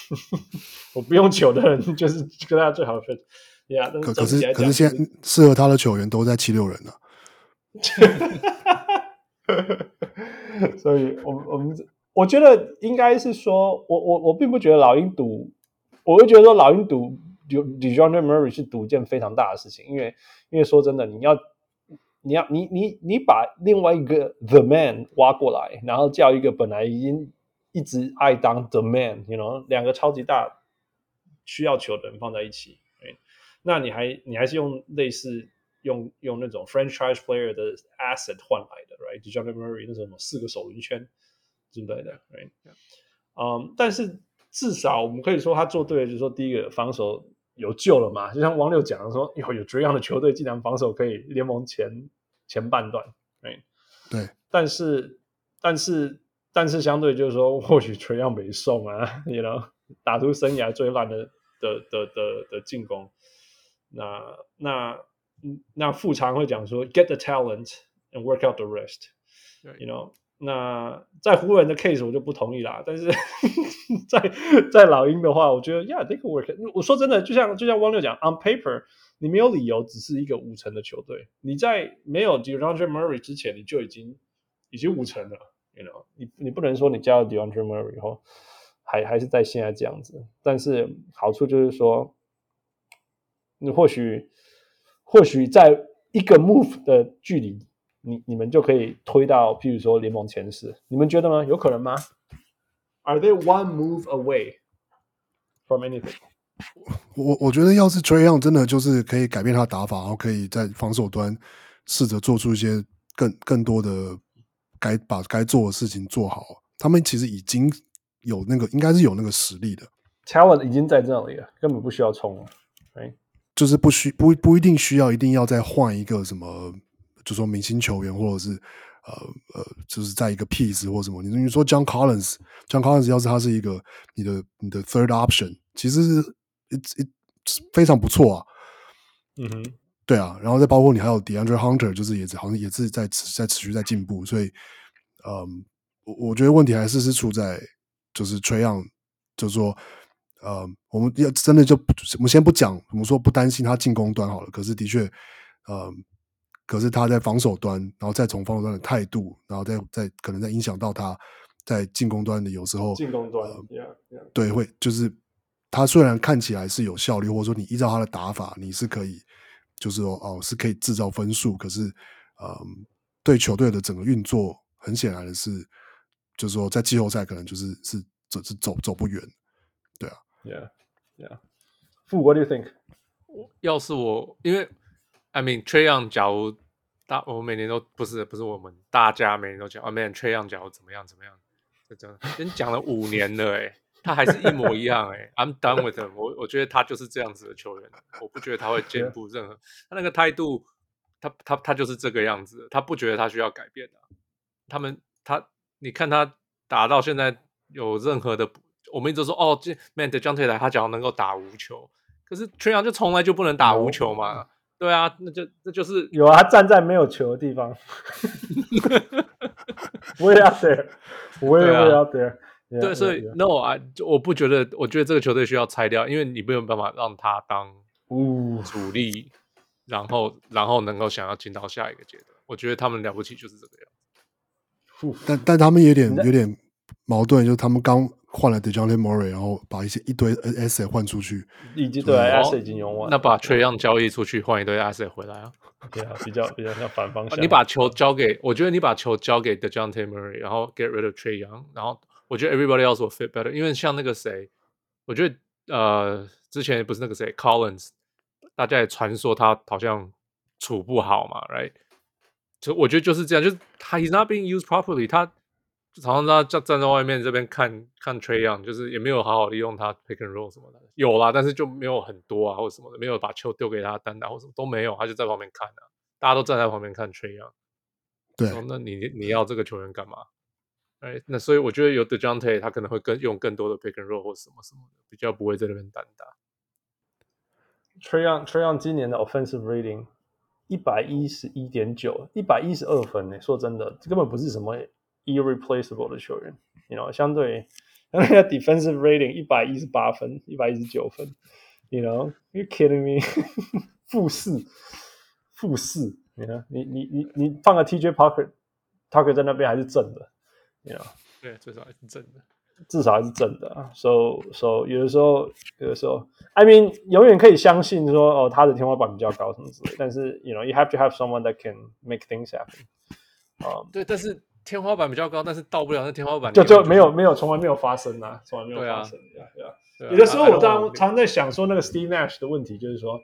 我不用球的人就是跟他最好的 fit。Yeah，可可是可是现在适合他的球员都在七六人了。所以我，我我们我觉得应该是说，我我我并不觉得老鹰赌，我会觉得说老鹰赌 DeJounte Murray 是赌一件非常大的事情，因为因为说真的，你要你要你你你把另外一个 The Man 挖过来，然后叫一个本来已经一直爱当 The Man，you know，两个超级大需要球的人放在一起，那你还你还是用类似。用用那种 franchise player 的 asset 换来的，right？DeJounte Murray 那种什么四个手轮圈之类的，right？嗯，但是至少我们可以说他做对了，就是说第一个防守有救了嘛。就像王六讲的说，有有这样的球队，竟然防守可以联盟前前半段，right？对。但是但是但是相对就是说，或许 Trae Young 没送啊，you know，打出生涯最烂的的的的的进攻，那那。那富常会讲说，get the talent and work out the rest，you know。那在湖人的 case 我就不同意啦，但是在在老鹰的话，我觉得 yeah，they can work。我说真的，就像就像汪六讲，on paper 你没有理由只是一个五成的球队。你在没有 DeAndre Murray 之前，你就已经已经五成了，you know 你。你你不能说你加了 DeAndre Murray 以后，还还是在现在这样子。但是好处就是说，你或许。或许在一个 move 的距离，你你们就可以推到，譬如说联盟前十，你们觉得吗？有可能吗？Are they one move away from anything？我我觉得，要是 Trae Young 真的就是可以改变他的打法，然后可以在防守端试着做出一些更更多的该把该做的事情做好，他们其实已经有那个，应该是有那个实力的，talent 已经在这里了，根本不需要冲了?就是不需不不一定需要一定要再换一个什么，就说明星球员或者是呃呃，就是在一个 piece 或什么。你你说 John Collins，John Collins 要是他是一个你的你的 third option，其实是 it it 非常不错啊。嗯哼，对啊，然后再包括你还有 DeAndre Hunter，就是也好像也是在持在持续在进步，所以嗯，我我觉得问题还是是出在就是 Trae Young，就是说。呃，我们要真的就我们先不讲，我们说不担心他进攻端好了。可是的确，呃，可是他在防守端，然后再从防守端的态度，然后再再可能再影响到他在进攻端的有时候进攻端，呃 yeah, yeah. 对，会就是他虽然看起来是有效率，或者说你依照他的打法，你是可以就是说哦是可以制造分数，可是呃，对球队的整个运作，很显然的是，就是说在季后赛可能就是是走是走走不远。Yeah, yeah. Fu, what do you think? 要是我，因为 I mean Trae Young，假如大我每年都不是不是我们大家每年都讲啊，Man Trae Young，假如怎么样怎么样，这真的已经讲了五年了哎，他还是一模一样哎，I'm done with him。我我觉得他就是这样子的球员，我不觉得他会进步任何。他那个态度，他他他就是这个样子，他不觉得他需要改变的。他们他你看他打到现在有任何的。我们一直说哦，这 Man DeJounte 来，他只要能够打无球，可是 Trae Young 就从来就不能打无球嘛。哦、对啊，那就那就是有啊，他站在没有球的地方。Way out there, way out there。对，所以 No 啊，我不觉得，我觉得这个球队需要拆掉，因为你没有办法让他当主力，然后然后能够想要进到下一个阶段。我觉得他们了不起就是这个样子。但但他们有点有点矛盾，就是他们刚。换了 Dejounte Murray，然后把一些一堆 asset 换出去，已经对 asset 已经用完，那把 Trae Young 交易出去，换一堆 asset 回来啊？对啊，比较比较像反方向。你把球交给，我觉得你把球交给 Dejounte Murray，然后 get rid of Tray Young，然后我觉得 everybody else will fit better。因为像那个谁，我觉得呃，之前不是那个谁 Collins，大家也传说他好像处不好嘛，right？就我觉得就是这样，就是他 he's not being used properly，他常常他站站在外面这边看看 Trae Young，就是也没有好好利用他 pick and roll 什么的，有啦，但是就没有很多啊，或者什么的，没有把球丢给他单打或什么都没有，他就在旁边看啊，大家都站在旁边看 Trae Young。对，那你你要这个球员干嘛？哎，那所以我觉得有 Dejounte 他可能会更用更多的 pick and roll 或什么什么的，比较不会在那边单打。Trae Young Trae Young 今年的 offensive rating 一百一十一点九，一百一十二分呢。说真的，这根本不是什么 irreplaceable 的球员。You know，相对那个 defensive rating 一百一十八分，一百一十九分。You know，you kidding me？负四，负四。你呢？你你你你放个 TJ Parker，Parker 在那边还是正的，you know？对，至少还是正的，至少还是正的啊。So so 有的时候，有的时候，I mean，永远可以相信说，哦，他的天花板比较高什么之类的。但是，you know，you have to have someone that can make things happen。啊，对，但是 天花板比较高，但是到不了那天花板，就就没有没有从来没有发生啊，从来没有发生。对啊。有的时候我常常在想说，那个 Steve Nash 的问题就是说。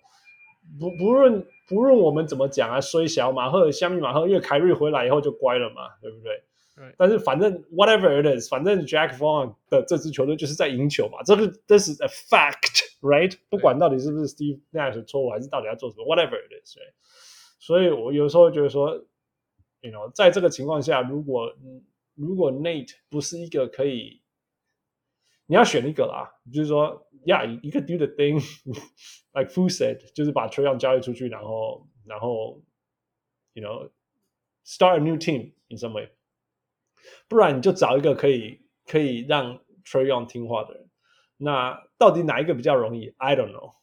不不论不论我们怎么讲啊，衰小马赫、香米马赫，因为凯瑞回来以后就乖了嘛，对不对？对。但是反正 whatever it is，反正 Jack Vaughn 的这支球队就是在赢球嘛，这个这是 a fact，right？不管到底是不是 Steve Nash 的错误，还是到底要做什么，whatever it is，right？所以我有时候觉得说 you know，在这个情况下，如果如果 Nate 不是一个可以，你要选一个啦，就是说，Yeah，一个 do the thing，like Fu said，就是把球员交易出去，然后然后，you know，start a new team in some way，不然你就找一个可以可以让 Trey Young 听话的人。那到底哪一个比较容易？I don't know.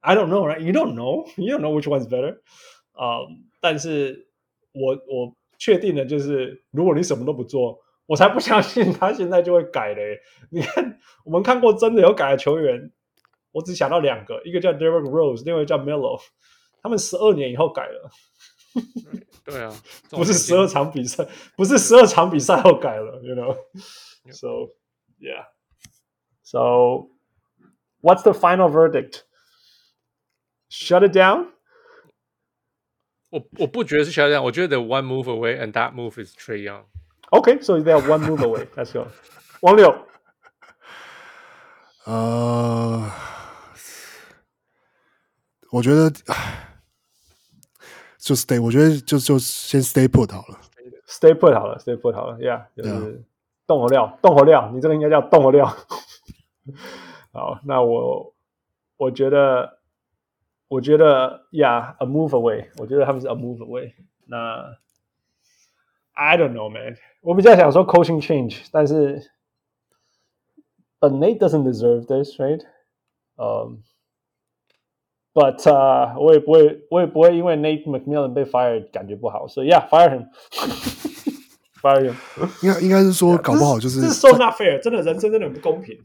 I don't know, right? You don't know. You don't know which one's better. 啊、um,，但是我我确定的就是，如果你什么都不做。我才不相信他现在就会改嘞！你看，我们看过真的有改的球员，我只想到两个，一个叫 Derrick Rose，另外一个叫 Melo，他们十二年以后改了。对啊，不是十二场比赛，不是十二场比赛后改了，you know？So yeah. So what's the final verdict? Shut it down? 我我不觉得是 shut down，我觉得 one move away and that move is Trae Young。Okay, so they have one move away. Let's go. 王六，呃，我觉得，就 stay，我觉得就就先 stay put 好了。Stay put 好了，stay put 好了，Yeah，就是动火料，动火料，你这个应该叫动火料。好，那我我觉得，我觉得，Yeah，a move away，我觉得他们是 a move away。那 I don't know, man。我比较想说 coaching change，但是，but Nate doesn't deserve this, right? Um, but 啊、uh,，我也不会，我也不会因为 Nate McMillan 被 fire 感觉不好，所以 yeah，fire him，fire him。应该应该是说，搞不好就是这是 so not fair，真的人生真的很不公平。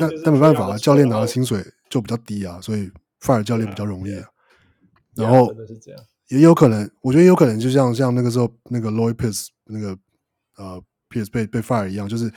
但但没办法啊，教练拿的薪水就比较低啊，所以 fire 教练比较容易啊。然后真的是这样，也有可能，我觉得也有可能，就像像那个时候那个 Lloyd Pierce 那个。呃，Pierce 被被 fire 一样，就是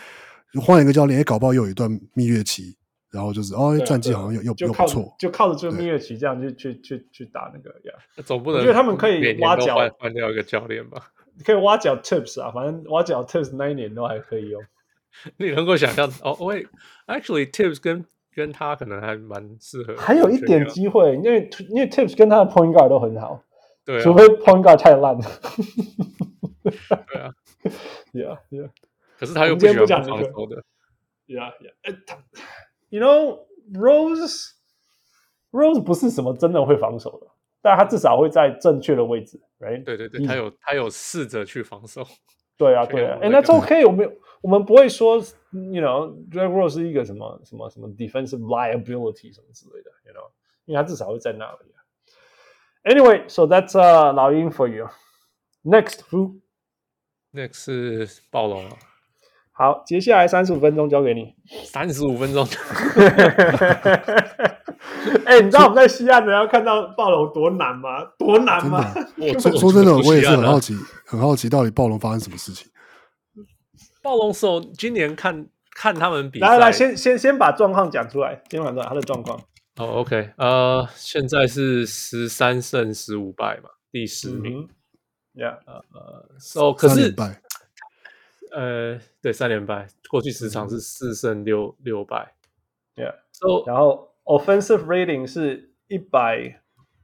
换一个教练，也搞不好又有一段蜜月期，然后就是哦，战绩好像又又又不错，就靠着这个蜜月期这样去去去去打那个呀。总不能我觉得他们可以挖角换掉一个教练吧？可以挖角 Tips 啊，反正挖角 Tips 那一年都还可以用。你能够想象哦？喂，Actually Tips 跟跟他可能还蛮适合，还有一点机会，因为因为 Tips 跟他的 Point Guard 都很好，对、啊，除非 Point Guard 太烂了。对啊。Yeah, yeah. 可是他又不喜欢防守的。Yeah, yeah. 他，You know, Rose, Rose 不是什么真的会防守的，但他至少会在正确的位置，Right？对对对，他有他有试着去防守。对啊，对啊。And that's okay. 我们我们不会说，You know, Derrick Rose 是一个什么什么什么 defensive liability 什么之类的，You know，因为他至少会在那里。Anyway, so that's uh 老鹰 for you. Next, who? Next 是暴龙啊， 好，接下来三十五分钟交给你。三十五分钟，哎、欸，你知道我们在西岸的要看到暴龙多难吗？多难吗？我说说真的，我也是很好奇，很好奇到底暴龙发生什么事情。暴龙手今年看看他们比赛，来来，先先先把状况讲出来，先讲出来他的状况。哦、oh,，OK，呃，现在是十三胜十五败嘛，第十名。Yeah，呃，So 可是，败呃，对，三连败，过去十场是四胜六六败。Yeah，So 然后 Offensive Rating 是一百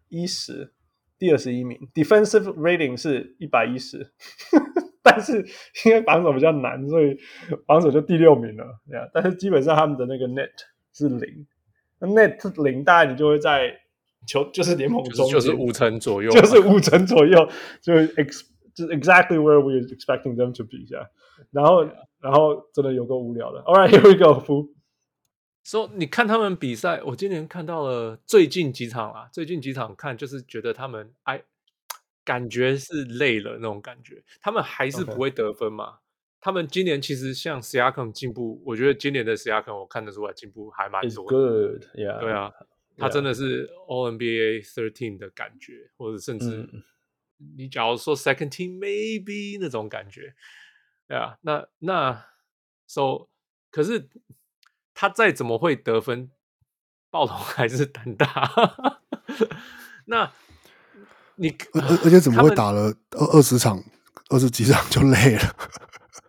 一十，第二十一名；Defensive Rating 是一百一十，但是因为防守比较难，所以防守就第六名了。Yeah，但是基本上他们的那个 Net 是零。那 net 零，大概你就会在球就是联盟中就是五成左右，就是五成左右，就是是 exactly where we expecting them to be 呀。然后然后真的有够无聊的。All right, here we go. So，你看他们比赛，我今年看到了最近几场啊，最近几场看就是觉得他们哎，感觉是累了那种感觉，他们还是不会得分嘛。Okay. 他们今年其实像 Siakam 进步，我觉得今年的 Siakam 我看得出来进步还蛮多的。Good, yeah. 对啊，他真的是 All NBA Thirteen 的感觉，或者甚至你假如说 Second Team Maybe 那种感觉，对啊，那那 So 可是他再怎么会得分，暴龙还是胆大。那你而而且怎么会打了二二十场、二十几场就累了？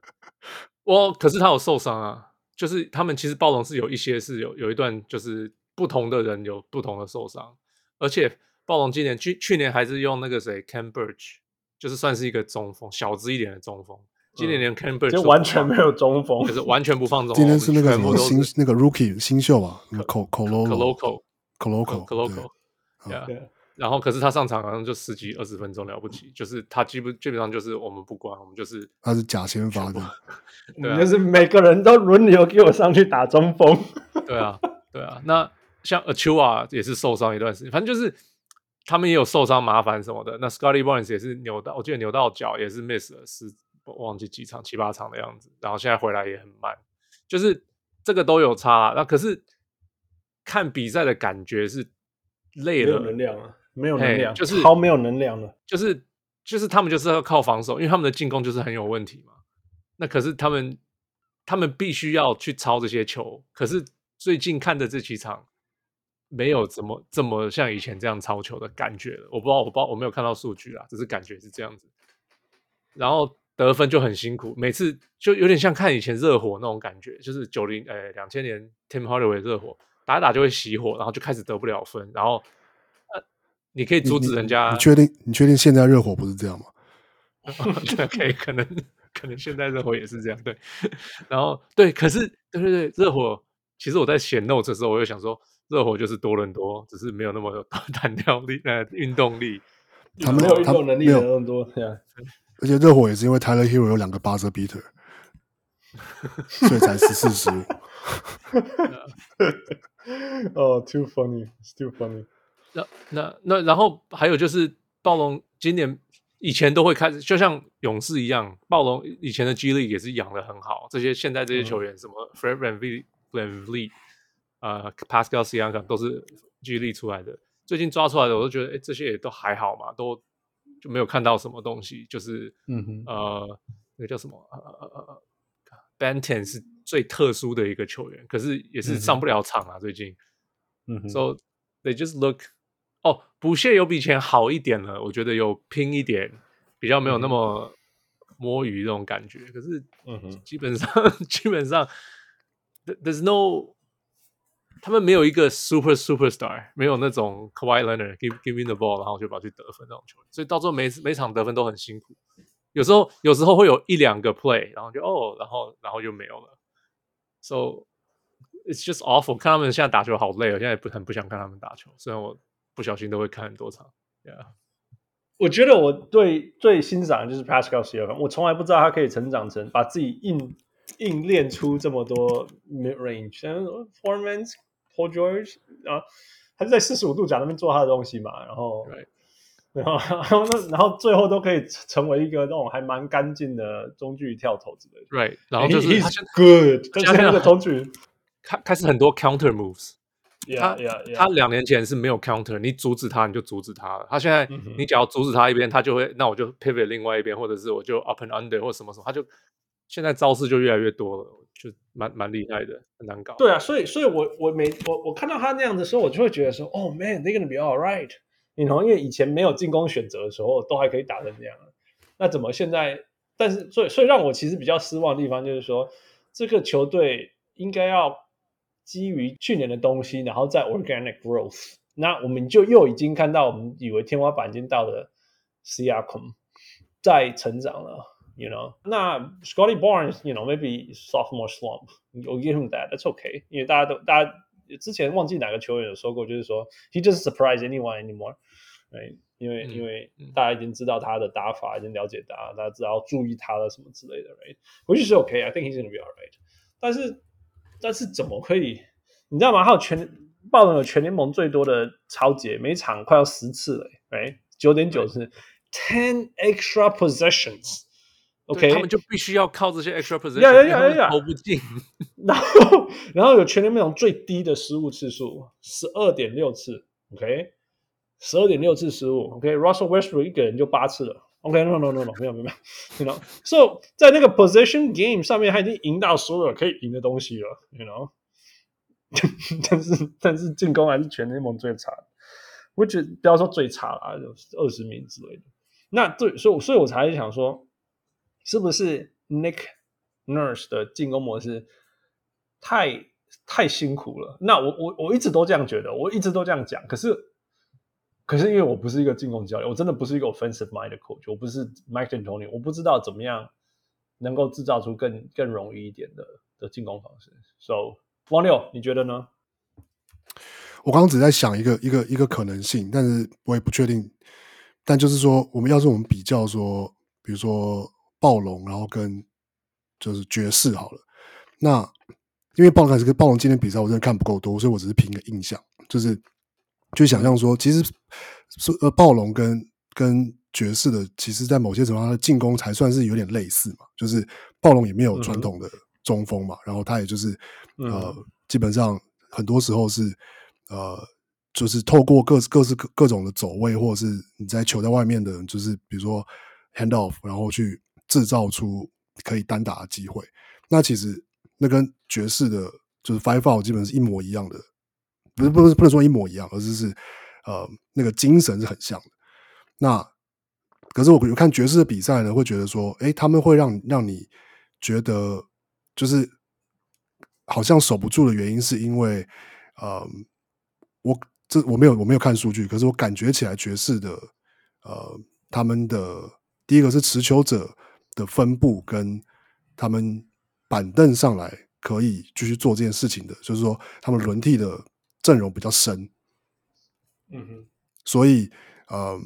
我可是他有受伤啊，就是他们其实暴龙是有一些是有有一段就是不同的人有不同的受伤，而且暴龙今年去去年还是用那个谁 Khem Birch，就是算是一个中锋，小资一点的中锋。今年连 Khem Birch 就完全没有中锋，可是完全不放中锋。今天是那个什么新那个 Rookie 新秀啊，Koloko Koloko Koloko，对。然后，可是他上场好像就十几二十分钟了不起，就是他基本基本上就是我们不管，我们就是他是假先发的，对啊，就是每个人都轮流给我上去打中锋，对啊，对啊。那像 Achiuwa 也是受伤一段时间，反正就是他们也有受伤麻烦什么的。那 Scottie Barnes 也是扭到，我记得扭到脚也是 miss 了，是忘记几场七八场的样子。然后现在回来也很慢，就是这个都有差。那可是看比赛的感觉是累了，没有能量啊。没有能量，就是超没有能量了，就是就是他们就是要靠防守，因为他们的进攻就是很有问题嘛。那可是他们他们必须要去抄这些球，可是最近看的这几场没有怎么这么像以前这样超球的感觉了。我不知道，我不知道，我没有看到数据啊，只是感觉是这样子。然后得分就很辛苦，每次就有点像看以前热火那种感觉，就是九零呃两千年 Tim Hardaway 热火打一打就会熄火，然后就开始得不了分，然后。你可以阻止人家。你确定？你确定现在热火不是这样吗？可以，可能可能现在热火也是这样。对，然后对，可是对对对，热火其实我在写 notes 的时候，我就想说，热火就是多伦多，只是没有那么有 弹跳力呃运动力，他们没有运动能力的多伦多。而且热火也是因为 Tyler Herro 有两个 buzzer beater，所以才十四十五。哦，too funny，too funny。那那那，然后还有就是暴龙今年以前都会开始，就像勇士一样，暴龙以前的 G League 也是养的很好。这些现在这些球员，什么 Fred VanVleet 呃，Pascal Siakam 都是 G League 出来的。最近抓出来的，我都觉得，哎，这些也都还好嘛，都就没有看到什么东西。就是，嗯哼，呃，那个叫什么？呃呃呃，Banton 是最特殊的一个球员，可是也是上不了场啊。最近，嗯哼，So they just look 哦，补谢有比以前好一点了，我觉得有拼一点，比较没有那么摸鱼这种感觉。可是，嗯哼，基本上 基本上，there's no，他们没有一个 super superstar，没有那种 Kawhi Leonard give give me the ball，然后就跑去得分那种球员，所以到最后每每场得分都很辛苦。有时候有时候会有一两个 play，然后就哦，然后然后就没有了。So it's just awful，看他们现在打球好累，我现在不很不想看他们打球，虽然我。不小心都会看很多场，Yeah，我觉得我对最欣赏的就是 Pascal Siakam，我从来不知道他可以成长成把自己硬硬练出这么多 mid range，像 Foreman Paul George 啊，他就在四十五度角那边做他的东西嘛，然后，Right. 然后然后那然后最后都可以成为一个那种还蛮干净的中距跳投之类的，Right，然后就是 He's good，就是那个中距开 开始很多 counter moves。yeah. 他两年前是没有 counter，你阻止他你就阻止他了。他现在你只要阻止他一边，他就会那我就 pivot 另外一边，或者是我就 up and under 或什么什么，他就现在招式就越来越多了，就蛮蛮厉害的，很难搞。对啊，所以所以我我每我我看到他那样的时候，我就会觉得说，哦、oh,，man，they're gonna be all right。你 know 因为以前没有进攻选择的时候，都还可以打成这样，那怎么现在？但是所以所以让我其实比较失望的地方就是说，这个球队应该要基于去年的东西，然后再 organic growth。那我们就又已经看到，我们以为天花板已经到了 Siakam 在成长了。You know，那 Scotty Barnes，you know maybe sophomore slump，I'll give him that，that's okay。因为大家都大家之前忘记哪个球员有说过，就是说 he doesn't surprise anyone anymore，right？因为、嗯、因为大家已经知道他的打法，已经了解他，大家知道要注意他的什么之类的，right？Which is okay，I think he's gonna be alright。但是但是怎么可以？你知道吗？还有全暴龙有全联盟最多的抄截，每场快要十次了，right？九点九次，ten extra possessions。 OK，他们就必须要靠这些 extra position，投不进。然后，然后有全联盟最低的失误次数，十二点六次。OK，十二点六次失误。OK，Russell Westbrook 一个人就八次了。OK，No，No，No，No，没有，没有，没有。You know，So 在那个 position game 上面，他已经赢到所有可以赢的东西了。You know，但是但是进攻还是全联盟最差的。我觉得不要说最差了，就二十名之类的。那对，所以所以我才想说。是不是 Nick Nurse 的进攻模式太太辛苦了？那我我我一直都这样觉得，我一直都这样讲。可是可是因为我不是一个进攻教练，我真的不是一个 offensive mind 的 coach，我不是 Mike D'Antoni，我不知道怎么样能够制造出更更容易一点的的进攻方式。So，王六，你觉得呢？我刚刚只在想一个一个一个可能性，但是我也不确定。但就是说，我们要是我们比较说，比如说。暴龙，然后跟就是爵士好了。那因为暴龙还是跟暴龙今天比赛，我真的看不够多，所以我只是凭个印象，就是就想象说，其实是呃暴龙跟跟爵士的，其实在某些程度上的进攻才算是有点类似嘛。就是暴龙也没有传统的中锋嘛，嗯、然后他也就是呃、嗯、基本上很多时候是呃就是透过各各式各各种的走位，或者是你在球在外面的，就是比如说 hand off，然后去。制造出可以单打的机会，那其实那跟爵士的，就是 five out 基本是一模一样的，不是不是不能说一模一样，而是是呃那个精神是很像的。那可是我有看爵士的比赛呢，会觉得说，哎，他们会让让你觉得就是好像守不住的原因，是因为呃，我这我没有我没有看数据，可是我感觉起来爵士的呃他们的第一个是持球者。的分布跟他们板凳上来可以继续做这件事情的，就是说他们轮替的阵容比较深，嗯哼，所以呃，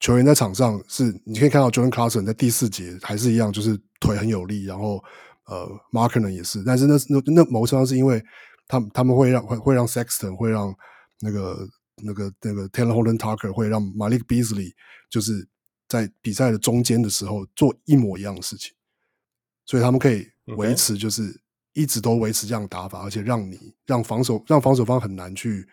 球员在场上是你可以看到 Jordan Clarkson 在第四节还是一样，就是腿很有力，然后呃，Markkanen 也是，但是那那那某程度上是因为他们他们会让会会让 Sexton 会让那个那个那个 Taylor Holden Tucker 会让 Malik Beasley 就是。在比赛的中间的时候做一模一样的事情，所以他们可以维持，就是一直都维持这样的打法，而且让你让防守让防守方很难去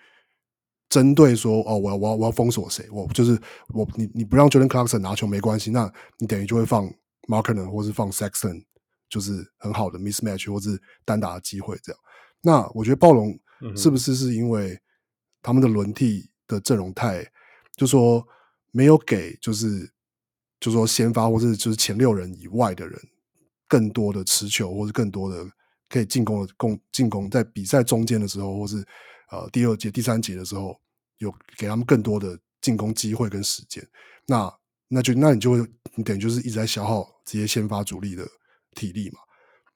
针对说哦，我要我要我要封锁谁，我就是我你你不让 Jordan Clarkson 拿球没关系，那你等于就会放 Markkanen 或是放 Sexton，就是很好的 mismatch 或是单打的机会这样。那我觉得暴龙是不是是因为他们的轮替的阵容太，就说没有给就是。就是说，先发或是就是前六人以外的人，更多的持球，或是更多的可以进攻的攻进攻，在比赛中间的时候，或是呃第二节、第三节的时候，有给他们更多的进攻机会跟时间。那那就那你就会，你等于就是一直在消耗这些先发主力的体力嘛。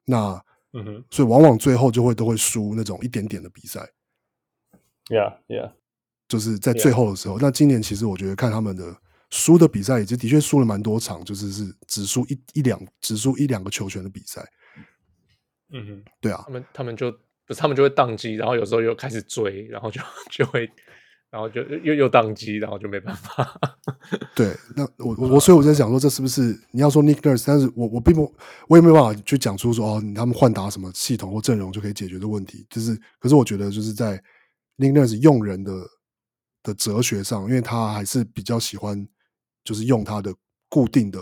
那嗯哼，所以往往最后就会都会输那种一点点的比赛。Yeah, yeah，就是在最后的时候。那今年其实我觉得看他们的。输的比赛也就的确输了蛮多场，就是是只输一一两，只输一两个球权的比赛。嗯哼，对啊，他们他们就不是他们就会宕机，然后有时候又开始追，然后就 就会，然后就又又宕机，然后就没办法。对，那我我所以我在想说，这是不是你要说 Nick Nurse？但是我我并不，我也没有办法去讲出说哦，他们换打什么系统或阵容就可以解决的问题。就是，可是我觉得就是在 Nick Nurse 用人的的哲学上，因为他还是比较喜欢。就是用他的固定的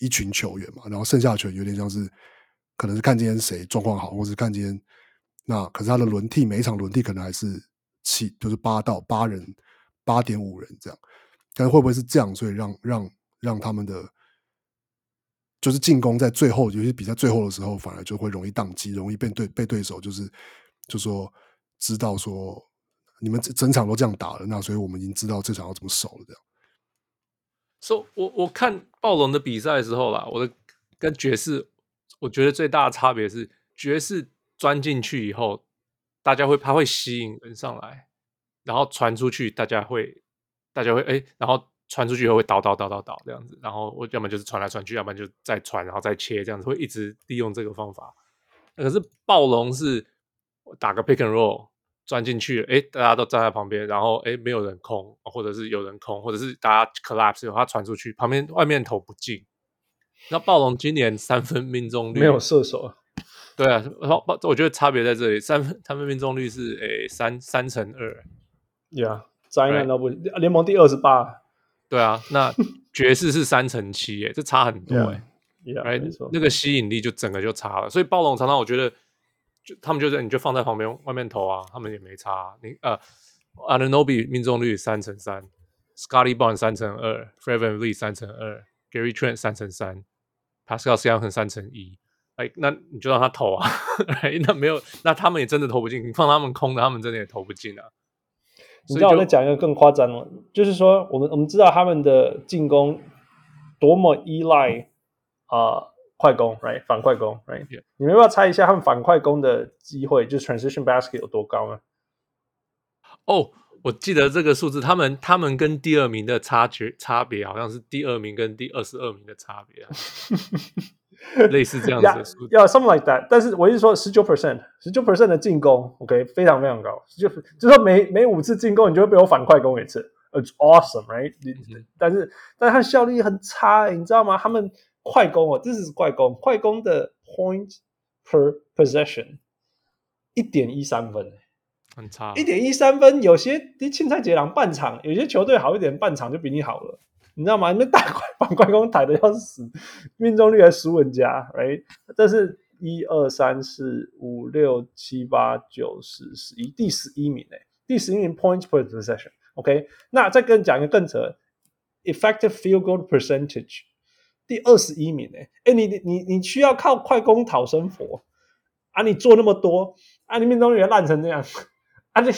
一群球员嘛，然后剩下的球员有点像是可能是看今天谁状况好，或是看今天那可是他的轮替每一场轮替可能还是七，就是八到八人，八点五人这样。但是会不会是这样，所以让让让他们的就是进攻在最后，尤其比赛最后的时候，反而就会容易宕机，容易被对被对手就是就说知道说你们整场都这样打了，那所以我们已经知道这场要怎么守了这样。所以、so, 我我看暴龙的比赛的时候啦，我的跟爵士，我觉得最大的差别是爵士钻进去以后，大家会他会吸引人上来，然后传出去，大家会。大家会哎，然后传出去以后会倒倒倒倒倒这样子，然后我要么就是传来传去，要不然就再传，然后再切这样子，会一直利用这个方法。可是暴龙是打个 pick and roll 钻进去，哎，大家都站在旁边，然后哎没有人空，或者是有人空，或者是大家 collapse 以后他传出去，旁边外面投不进。那暴龙今年三分命中率没有射手，对啊，然后我觉得差别在这里，三分三分命中率是哎三三乘二，Yeah。灾难都不联盟第二十八，对啊，那爵士是三乘七，哎，这差很多哎，哎，那个吸引力就整个就差了。所以暴龙常常我觉得，就他们就是你就放在旁边外面投啊，他们也没差。你呃 a n a n o b i 命中率三成三，Scottie Barnes 三成二，Fred VanVleet 三成二，Gary Trent 三成三，Pascal Siakam 三成一，哎，那你就让他投啊，那没有，那他们也真的投不进，你放他们空的，他们真的也投不进啊。你知道我在讲一个更夸张的，就是说，我们我们知道他们的进攻多么依赖啊、呃、快攻，right 反快攻，right？. 你们要不要猜一下他们反快攻的机会，就是 transition basket 有多高呢？哦，oh, 我记得这个数字，他们他们跟第二名的差距差别好像是第二名跟第二十二名的差别啊。类似这样子的，要 something like that。但是我一直说十九 percent，十九 percent 的进攻，OK，非常非常高。就就说每每五次进攻，你就会被我反快攻一次，It's awesome，right？、嗯、但是但是它效率很差，你知道吗？他们快攻哦，这是快攻，快攻的 point per possession 一点一三分，很差。一点一三分，有些你青菜杰郎半场，有些球队好一点，半场就比你好了。你知道吗？你们打快反快攻打的要死，命中率还输人家，right？这是一二三四五六七八九十十一第十一名诶，第十一名 points per possession，OK？那再跟你讲一个更扯，effective field goal percentage 第二十一名呢、哎、你你你你需要靠快攻讨生活啊？你做那么多啊？你命中率烂成这样啊？你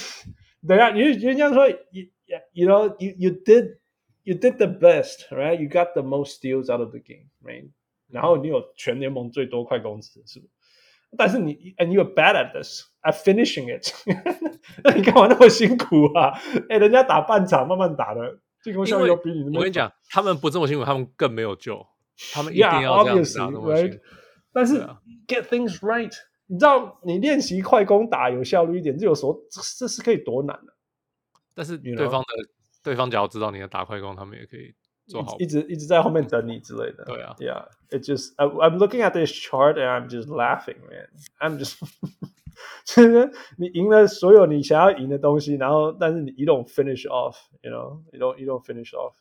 等下，你人家说，you you know you you did you did the best right? You got the most steals out of the game right? 然后你有全联盟最多快攻值，是不是？但是你，and you're bad at this at finishing it。那你干嘛那么辛苦啊？哎、人家打半场慢慢打的，进攻效率比你那么……我跟你讲，他们不这么辛苦，他们更没有救。他们一定要这样子打 yeah, right? 但是、啊、get things right，你知道，你练习快攻打有效率一点，这有时候这这是可以多难的。但是对方的。对方只要知道你在打快攻，他们也可以做好，一直一直在后面等你之类的。对啊，Yeah，it just I'm looking at this chart and I'm just laughing, man. I'm just 其实你赢了所有你想要赢的东西，然后但是你 you don't finish off，you know，you don't you don't finish off，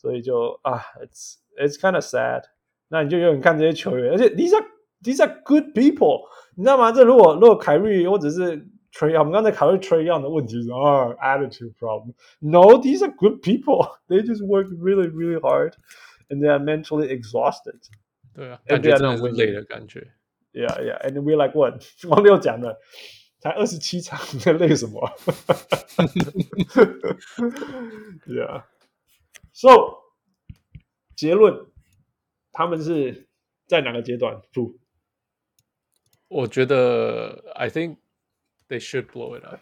所以就啊，it's it's kind of sad。那你就永远看这些球员，而且 these are these are good people，你知道吗？这如果如果凯瑞或者是。Trae，我们刚才考虑 Trae Young 的问题是啊，attitude problem。No, these are good people. They just work really, really hard, and they are mentally exhausted. 对啊，感觉真的是累的感觉。Yeah, yeah. And we like what？王六讲的，才二十七场，你在累什么？Yeah. So，结论，他们是在哪个阶段？不，我觉得，I think。They should blow it up。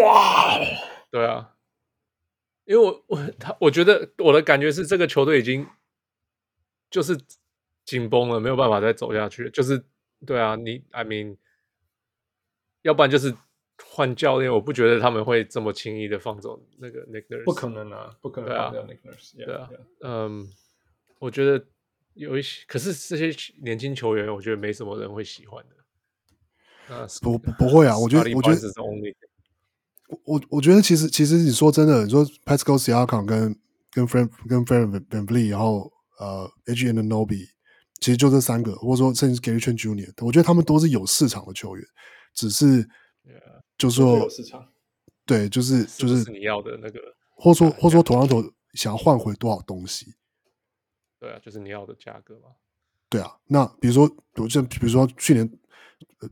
哇，对啊，因为我我他我觉得我的感觉是这个球队已经就是紧绷了，没有办法再走下去。就是对啊，你 I mean，要不然就是换教练，我不觉得他们会这么轻易的放走那个 Nick Nurse。不可能啊，不可能放掉 Nick Nurse。对啊，嗯，我觉得有一些，可是这些年轻球员，我觉得没什么人会喜欢的。不不不会啊！我觉得我觉得我我觉得其实其实你说真的，你说 Pascal Siakam 跟跟 Fred 跟 Fred VanVleet，然后呃 H and Nobi，其实就这三个，或者说甚至 Gary Trent Jr.，我觉得他们都是有市场的球员，只是就是说市场，对，就是就是，你要的那个，或者说或者说，托邦特想要换回多少东西？对啊，就是你要的价格嘛。对啊，那比如说，就比如说去年，呃，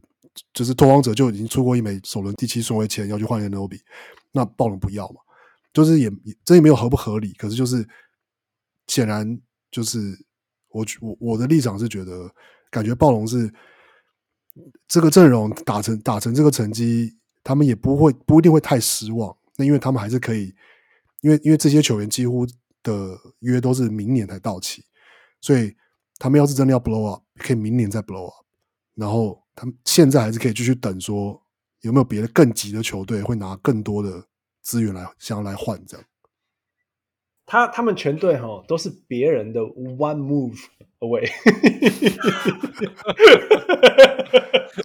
就是拓荒者就已经出过一枚首轮第七顺位签要去换 Anunoby，那暴龙不要嘛？就是也这也没有合不合理，可是就是显然就是我我我的立场是觉得，感觉暴龙是这个阵容打成打成这个成绩，他们也不会不一定会太失望。那因为他们还是可以，因为因为这些球员几乎的约都是明年才到期，所以。他们要是真的要 blow up，可以明年再 blow up，然后他们现在还是可以继续等，说有没有别的更急的球队会拿更多的资源来想要来换这样。他他们全队哈都是别人的 one move away，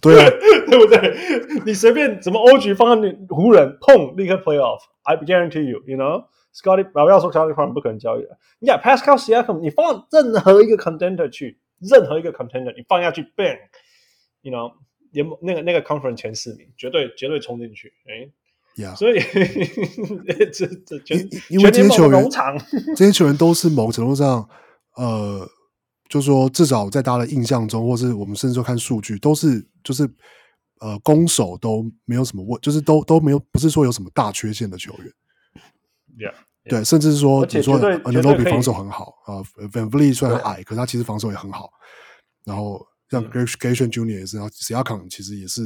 对啊，对不对？你随便怎么 OG 放在湖人，碰，立刻 play off，I guarantee you，you know。Scotty，不要说 Scotty Barnes 不可能交易了。你讲 Pascal Siakam，你放任何一个 contender 去，任何一个 contender 你放下去，bang，you know，那个那个 conference 前四名，绝对绝对冲进去。哎，Yeah. 所以 这这全因为这些球员，这些球员都是某程度上，呃，就是说至少在大家的印象中，或是我们甚至说看数据，都是就是呃攻守都没有什么问，就是都都没有，不是说有什么大缺陷的球员。Yeah. 对，甚至是说，你说 Anunoby 防守很好啊，VanVleet 虽然矮，可是他其实防守也很好。然后像 Trent Jr. 也是，然后 Siakam 其实也是，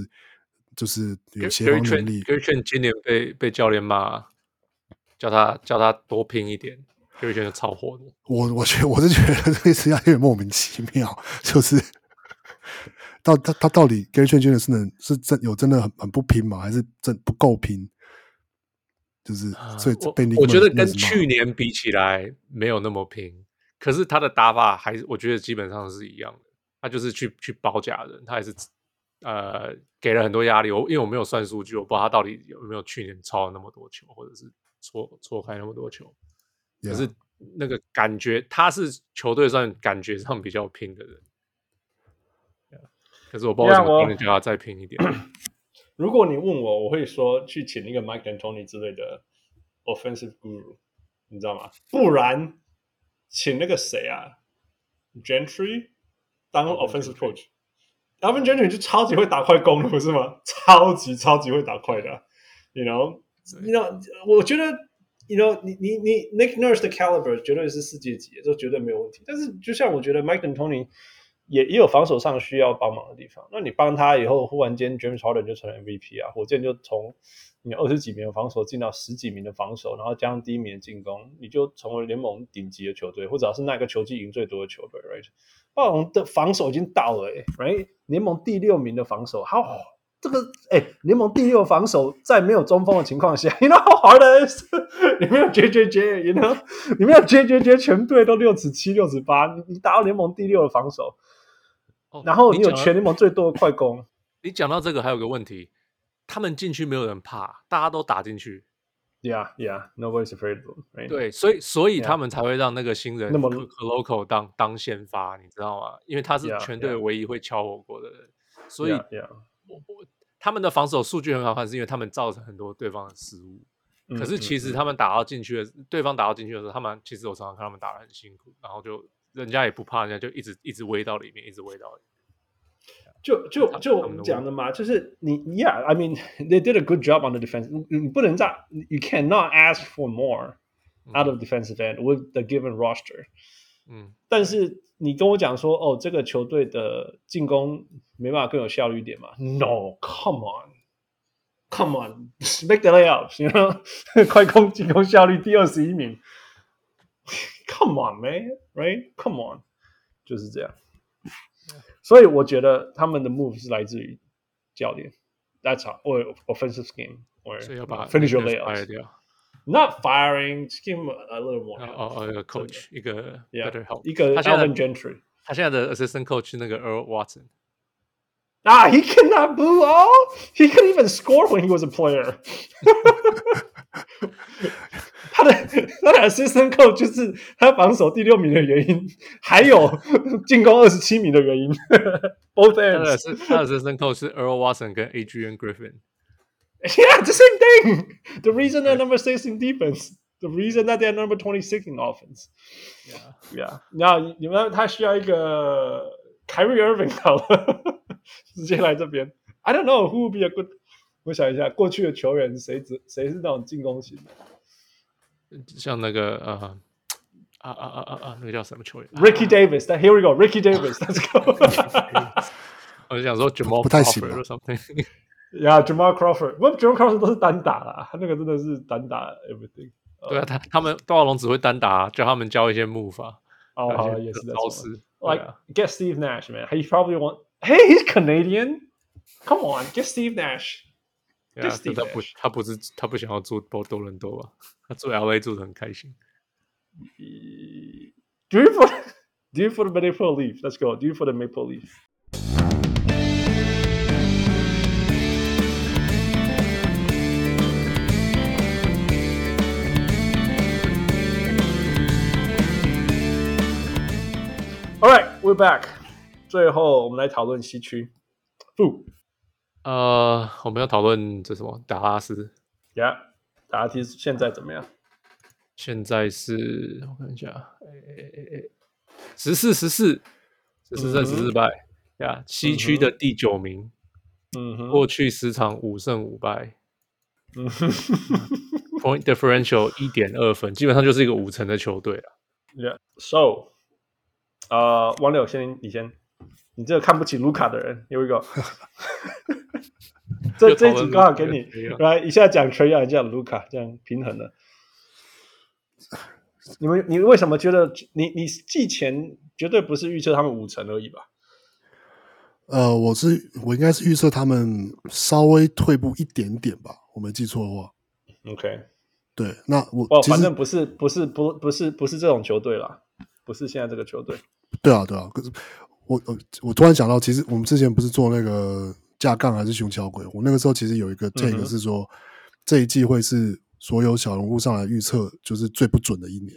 就是有协防能力。Gary 今年被被教练骂，叫他叫他多拼一点，Gary 超火的。我我觉得我是觉得这次有点莫名其妙，就是到他他到底 Gary Trent. 是能是真有真的很很不拼吗？还是真不够拼？就是，所以被你我觉得跟去年比起来没有那么拼，可是他的打法还是我觉得基本上是一样的。他就是去去包夹人，他还是呃给了很多压力。我因为我没有算数据，我不知道他到底有没有去年超了那么多球，或者是错错开那么多球。可是那个感觉，他是球队上感觉上比较拼的人。可是我不知道为什么今年叫他再拼一点。如果你问我，我会说去请一个 Mike D'Antoni 之类的 offensive guru，你知道吗？不然请那个谁啊，Gentry 当 offensive coach，Alvin Gentry 就超级会打快攻的，不是吗？超级超级会打快的，you know，you know，我觉得，you know，你你你 Nick Nurse 的 caliber 绝对是世界级的，这绝对没有问题。但是就像我觉得 Mike D'Antoni 也也有防守上需要帮忙的地方。那你帮他以后，忽然间 James Harden 就成了 MVP 啊！火箭就从你二十几名的防守进到十几名的防守，然后加上第一名的进攻，你就成为联盟顶级的球队，或者是那个球季赢最多的球队，right？暴龙的防守已经到了、欸，right？联盟第六名的防守，好，这个哎，联盟第六防守在没有中锋的情况下，you know how hard it is？你没有 JJJ，you know？你没有 JJJ，全队都六尺七、六尺八，你你打到联盟第六的防守。然后你有全联盟最多的快攻。你讲到这个，还有个问题，他们进去没有人怕，大家都打进去。Yeah, yeah, nobody's afraid of them. 对，所以所以他们才会让那个新人 Koloko 当当先发，你知道吗？因为他是全队唯一会敲火锅的人。所以，我我他们的防守数据很好看，是因为他们造成很多对方的失误。可是其实他们打到进去的，对方打到进去的时候，他们其实我常常看他们打的很辛苦，然后就。人家也不怕，人家就一直一直围到里面，一直围到里面。就就就我们讲的嘛，就是你，Yeah，I mean they did a good job on the defense。你你不能这样，You cannot ask for more out of defensive end with the given roster。嗯，但是你跟我讲说，哦，这个球队的进攻没办法更有效率一点嘛？No，come on，come on，make the layups，你看快攻进攻效率第二十一名。Come on, man, right? Come on，就是这样。 所以我觉得他们的 move 是来自于教练。That's how or offensive scheme or finish your layups. Not firing, scheme a little more. 哦哦，一个 coach，一个 better help，一个 Alvin Gentry。他现在的 assistant coach 那个 Earl Watson。啊，he cannot boo all. He couldn't even score when he was a player. 他的他的 assistant coach 就是他防守第六名的原因，还有进攻二十七名的原因。Both ends。他的 assistant coach 是 Earl Watson 跟 Adrian Griffin。Yeah, the same thing. The reason they're number six in defense, the reason that they're number twenty six in offense. Yeah, yeah. 然后你们他需要一个 Kyrie Irving 好了，直接来这边。I don't know who would be a good. 我想一下，过去的球员谁只谁是那种进攻型的？像那个呃啊啊啊啊啊，那个叫什么球员？Ricky Davis。That here we go. Ricky Davis. Let's go. 我就想说 Jamal 不太行 Crawford or something。Yeah, Jamal Crawford。不，Jamal Crawford 都是单打啦，他那个真的是单打 everything。对啊，他他们道龙只会单打，叫他们教一些 move 啊。哦，好，也是招式。Like get Steve Nash, man. He probably want. Hey, he's Canadian. Come on, get Steve Nash. 对啊，他不，他不是他不想要住多多伦多吧？他住 LA 住的很开心。 Do you for Do you for the Maple Leaf? Let's go. Do you for the Maple Leaf? All right, we're back. 最后，我们来讨论西区。不， 呃，我们要讨论这什么？达拉斯。Yeah，达拉斯现在怎么样？现在是我看一下，哎哎哎哎，十四十四，十四胜十四败呀，西区的第九名。嗯哼，过去十场五胜五败。嗯哼，Point differential 一点二分，基本上就是一个五成的球队了。Yeah，so。呃，王柳先，你先，你这个看不起卢卡的人，Here we go。这这一集刚好给你来一下讲 Trae Young，一下卢卡，这样平衡了。你们，你为什么觉得你你季前绝对不是预测他们五成而已吧？呃，我是我应该是预测他们稍微退步一点点吧，我没记错的话。OK，对，那我哦，反正不是不是不不是不是这种球队啦，不是现在这个球队。对啊，对啊，可是我我我突然想到，其实我们之前不是做那个架杠还是熊小鬼？我那个时候其实有一个 take 是说，嗯、这一季会是所有小人物上来预测就是最不准的一年。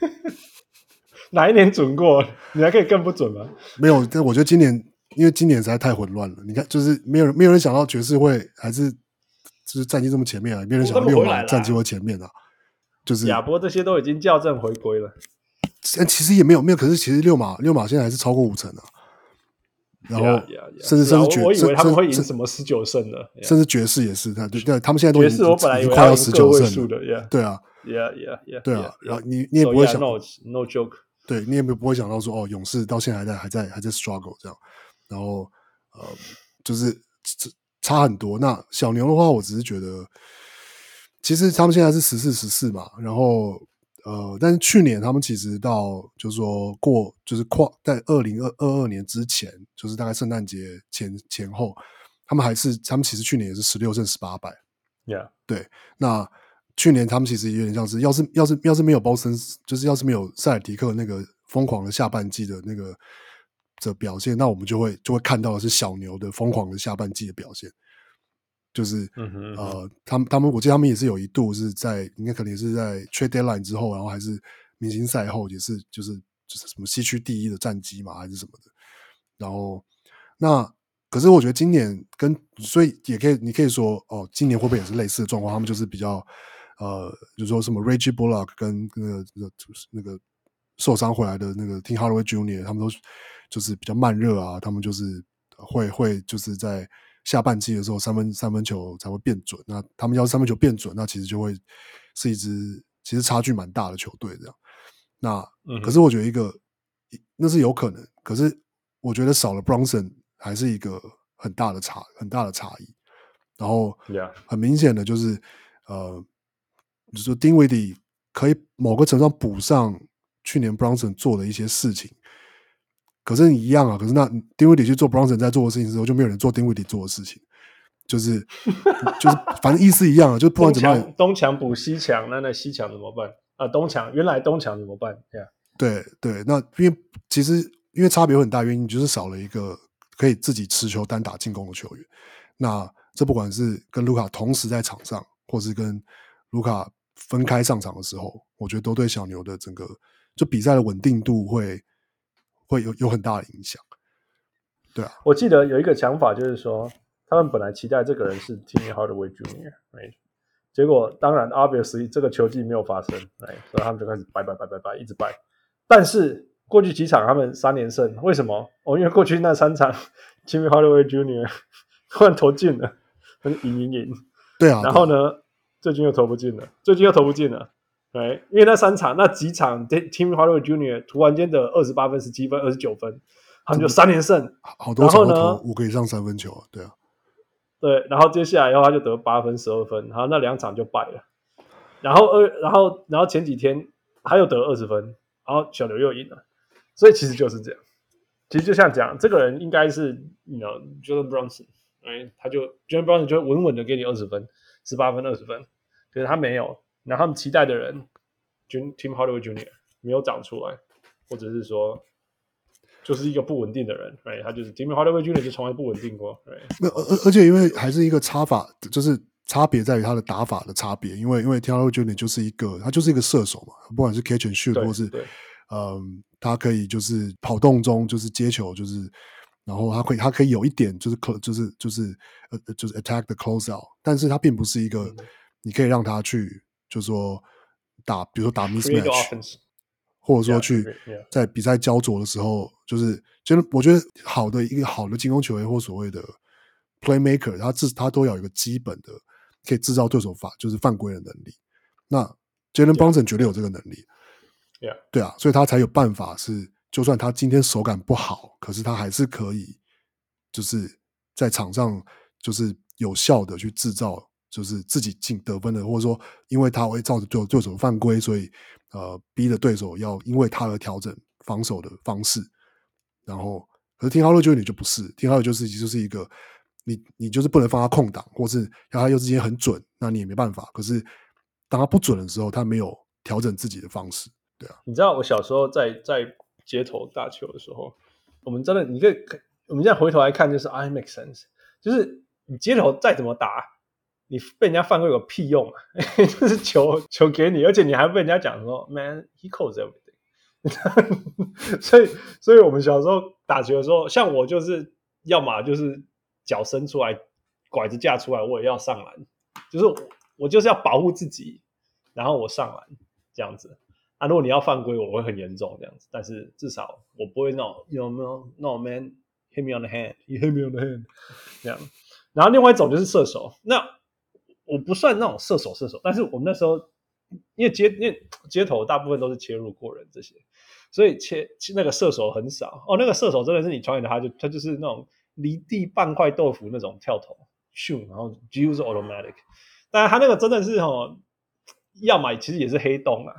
哪一年准过？你还可以更不准吗？没有，但我觉得今年因为今年实在太混乱了。你看，就是没有没有人想到爵士会还是就是战绩这么前面啊，没有人想到六马战绩会前面啊。就是亚波这些都已经校正回归了。但其实也没有没有，可是其实六马六马现在还是超过五成啊。然后甚至甚至爵，我以为他们会赢什么十九胜的，甚至爵士也是，他对对，他们现在都已经爵士我本来以为快要十九胜的，yeah, 对啊，yeah yeah yeah，对啊，然后你你也不会想 no joke，对你也不不会想到说哦，勇士到现在还在还在还在 struggle 这样，然后呃，就是差很多。那小牛的话，我只是觉得，其实他们现在是十四十四嘛，然后。呃，但是去年他们其实到就是说过就是跨在二零二二二年之前，就是大概圣诞节前前后，他们还是他们其实去年也是十六胜十八败，Yeah，对。那去年他们其实有点像是，要是要是要是没有包森，就是要是没有塞尔提克那个疯狂的下半季的那个的表现，那我们就会就会看到的是小牛的疯狂的下半季的表现。就是，嗯呃，他们他们，我记得他们也是有一度是在，应该可能也是在 trade deadline 之后，然后还是明星赛后，也是就是就是什么西区第一的战绩嘛，还是什么的。然后，那可是我觉得今年跟所以也可以，你可以说哦，今年会不会也是类似的状况？他们就是比较，呃，就是说什么 Reggie Bullock 跟那个那个那个受伤回来的那个 Tim Hardaway Junior，他们都就是比较慢热啊，他们就是会会就是在。下半季的时候，三分三分球才会变准。那他们要是三分球变准，那其实就会是一支其实差距蛮大的球队。这样，那、嗯、可是我觉得一个那是有可能，可是我觉得少了 Bronson 还是一个很大的差很大的差异。然后，很明显的就是呃，就是说丁威迪可以某个程度上补上去年 Bronson 做的一些事情。可是你一样啊，可是那丁威迪去做 Bronson 在做的事情之后，就没有人做丁威迪做的事情，就是 就是反正意思一样啊，就不管怎么样，东墙补西墙，那那西墙怎么办啊？东墙原来东墙怎么办？Yeah. 对对，那因为其实因为差别很大，原因就是少了一个可以自己持球单打进攻的球员。那这不管是跟卢卡同时在场上，或是跟卢卡分开上场的时候，我觉得都对小牛的整个就比赛的稳定度会会有有很大的影响。对啊，我记得有一个想法就是说，他们本来期待这个人是 Timmy Hardaway Jr.，right? 结果当然 obviously 这个球季没有发生?所以他们就开始掰掰掰掰掰，一直拜。但是过去几场他们三连胜，为什么？哦，因为过去那三场 Timmy Hardaway Jr. 突然投进了，很赢赢赢。对啊，然后呢，最近又投不进了，最近又投不进了，对，因为那三场那几场 Timmy Hardaway Jr. 突然间的二十八分、十七分、二十九分。他们就三连胜，好多场呢五个以上三分球，对啊，对，然后接下来以后他就得八分、十二分，然后那两场就败了，然后二，然后然后前几天他又得二十分，然后小刘又赢了，所以其实就是这样，其实就像讲，这个人应该是你知道 Jordan Brunson，哎，他就 Jordan Brunson 就稳稳的给你二十分、十八分、二十分，可是他没有，然后他们期待的人，Jun Tim Hardaway Junior 没有长出来，或者是说。就是一个不稳定的人，，right？，他就是 Timmy Hardaway Junior 就从来不稳定过，，right？。而而而且因为还是一个差法，就是差别在于他的打法的差别。因为因为 Timmy Hardaway Junior 就是一个他就是一个射手嘛，不管是 catch and shoot 或是嗯，他可以就是跑动中就是接球，就是然后他可以他可以有一点就是 close 就是就是呃就是 attack the close out，但是他并不是一个你可以让他去就是说打，比如说打 mismatch。或者说去在比赛焦灼的时候，就是就是我觉得好的一个好的进攻球员或所谓的 playmaker，他自他都要有一个基本的可以制造对手法就是犯规的能力。那 Jalen Brunson 绝对有这个能力.对啊，所以他才有办法是，就算他今天手感不好，可是他还是可以就是在场上就是有效的去制造。就是自己进得分的，或者说，因为他会造成对对手犯规，所以呃，逼着对手要因为他而调整防守的方式。然后，可是 Tim Hardaway Jr. 你就不是，Tim Hardaway 就是就是一个，你你就是不能放他空档，或是让他又之间很准，那你也没办法。可是当他不准的时候，他没有调整自己的方式，对啊。你知道我小时候在在街头打球的时候，我们真的，你可以，我们现在回头来看，就是 I make sense，就是你街头再怎么打。你被人家犯规有屁用啊！就是球球给你，而且你还被人家讲说，Man he calls everything。所以，所以我们小时候打球的时候，像我就是要么就是脚伸出来，拐子架出来，我也要上篮，就是我，就是要保护自己，然后我上篮这样子。啊，如果你要犯规，我会很严重这样子，但是至少我不会那种有没有那种 Man hit me on the hand，you hit me on the hand 这样。然后另外一种就是射手，那。我不算那种射手射手，但是我们那时候因为街因为街头大部分都是切入过人这些，所以切那个射手很少哦。那个射手真的是你传给他，就他就是那种离地半块豆腐那种跳投咻，然后几乎是 automatic。当然他那个真的是哦，要么其实也是黑洞啊